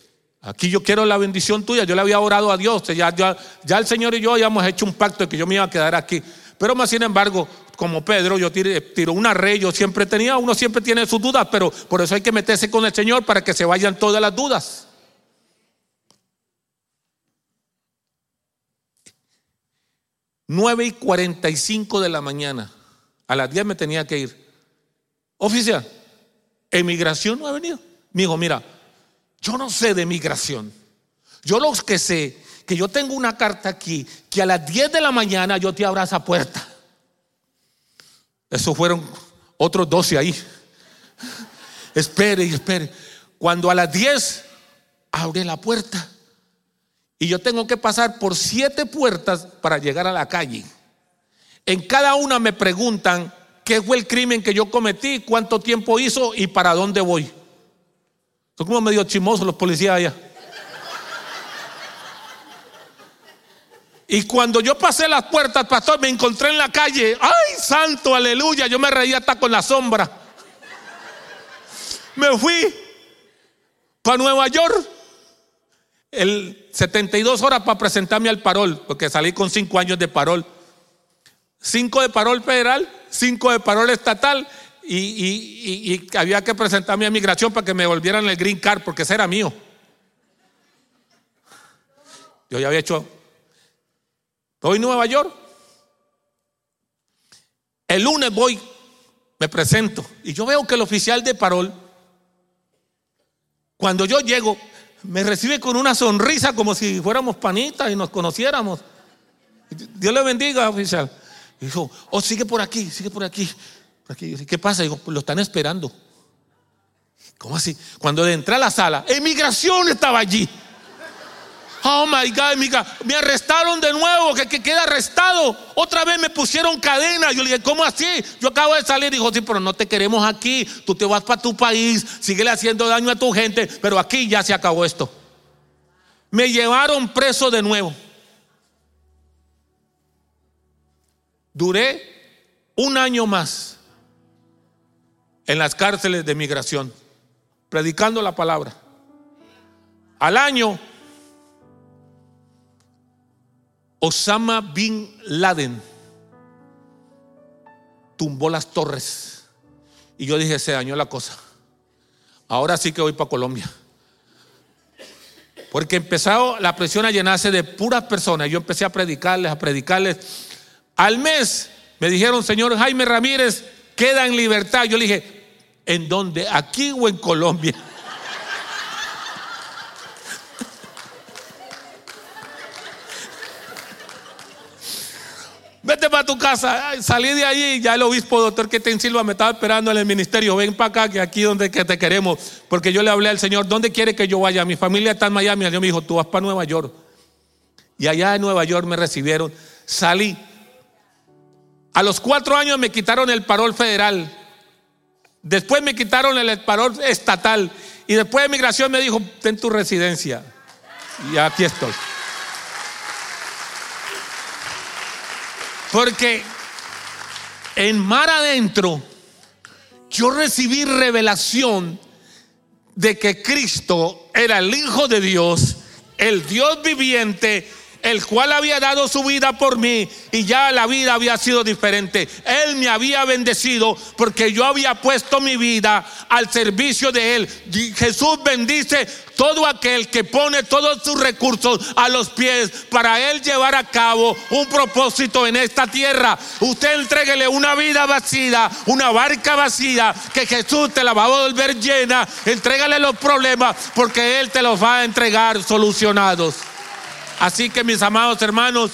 Aquí yo quiero la bendición tuya. Yo le había orado a Dios. Ya, el Señor y yo habíamos hecho un pacto de que yo me iba a quedar aquí. Pero más sin embargo, como Pedro, yo tiro una red, yo siempre tenía, uno siempre tiene sus dudas, pero por eso hay que meterse con el Señor para que se vayan todas las dudas. Nueve y cuarenta y cinco de la mañana. A las 10 me tenía que ir. Oficial, emigración no ha venido. Me dijo, mira, yo no sé de migración. Yo lo que sé, que yo tengo una carta aquí, que a las 10 de la mañana yo te abro esa puerta. Eso fueron otros 12 ahí. Espere y espere. Cuando a las 10 abre la puerta y yo tengo que pasar por siete puertas para llegar a la calle. En cada una me preguntan qué fue el crimen que yo cometí, cuánto tiempo hizo y para dónde voy. Son como medio chimosos los policías allá. Y cuando yo pasé las puertas, pastor, me encontré en la calle. ¡Ay, santo, aleluya! Yo me reía hasta con la sombra. Me fui para Nueva York. El 72 horas para presentarme al parol, porque salí con 5 años de parol. 5 de parol federal, 5 de parol estatal y, había que presentarme a migración para que me volvieran el green card porque ese era mío. Yo ya había hecho. Voy a Nueva York. El lunes voy, me presento y yo veo que el oficial de parol, cuando yo llego, me recibe con una sonrisa como si fuéramos panitas y nos conociéramos. Dios le bendiga, oficial. dijo, oh, sigue por aquí, sigue por aquí. ¿Qué pasa? Digo, lo están esperando. ¿Cómo así? Cuando entré a la sala, emigración estaba allí. Oh my God, me arrestaron de nuevo, que, queda arrestado. Otra vez me pusieron cadena. Yo le dije, ¿cómo así? Yo acabo de salir. Dijo, sí, pero no te queremos aquí. Tú te vas para tu país, sigue haciendo daño a tu gente, pero aquí ya se acabó esto. Me llevaron preso de nuevo. Duré un año más en las cárceles de migración, predicando la palabra. Al año, Osama Bin Laden tumbó las torres. Y yo dije, se dañó la cosa. Ahora sí que voy para Colombia. Porque empezó la presión a llenarse de puras personas. Yo empecé a predicarles, a predicarles. Al mes me dijeron, señor Jaime Ramírez, queda en libertad. Yo le dije, ¿en dónde? ¿Aquí o en Colombia? Vete para tu casa, salí de allí. Ya el obispo, doctor que te Silva, me estaba esperando en el ministerio. Ven para acá, que aquí donde que te queremos. Porque yo le hablé al Señor, ¿dónde quiere que yo vaya? Mi familia está en Miami. Dios me dijo, tú vas para Nueva York. Y allá en Nueva York me recibieron. Salí. A los cuatro años me quitaron el parol federal. Después me quitaron el parol estatal. Y después de migración me dijo, ten tu residencia. Y aquí estoy. Porque en mar adentro yo recibí revelación de que Cristo era el Hijo de Dios, el Dios viviente el cual había dado su vida por mí y ya la vida había sido diferente. Él me había bendecido porque yo había puesto mi vida al servicio de Él. Jesús bendice todo aquel que pone todos sus recursos a los pies para Él llevar a cabo un propósito en esta tierra. Usted entreguele una vida vacía, una barca vacía, que Jesús te la va a volver llena. Entrégale los problemas porque Él te los va a entregar solucionados. Así que mis amados hermanos,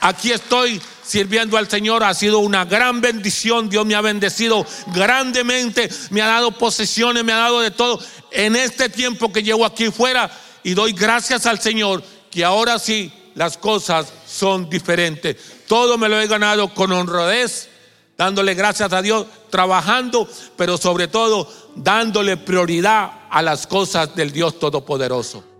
aquí estoy sirviendo al Señor. Ha sido una gran bendición. Dios me ha bendecido grandemente. Me ha dado posesiones, me ha dado de todo. En este tiempo que llevo aquí fuera y doy gracias al Señor que ahora sí las cosas son diferentes. Todo me lo he ganado con honradez, dándole gracias a Dios, trabajando, pero sobre todo dándole prioridad a las cosas del Dios Todopoderoso.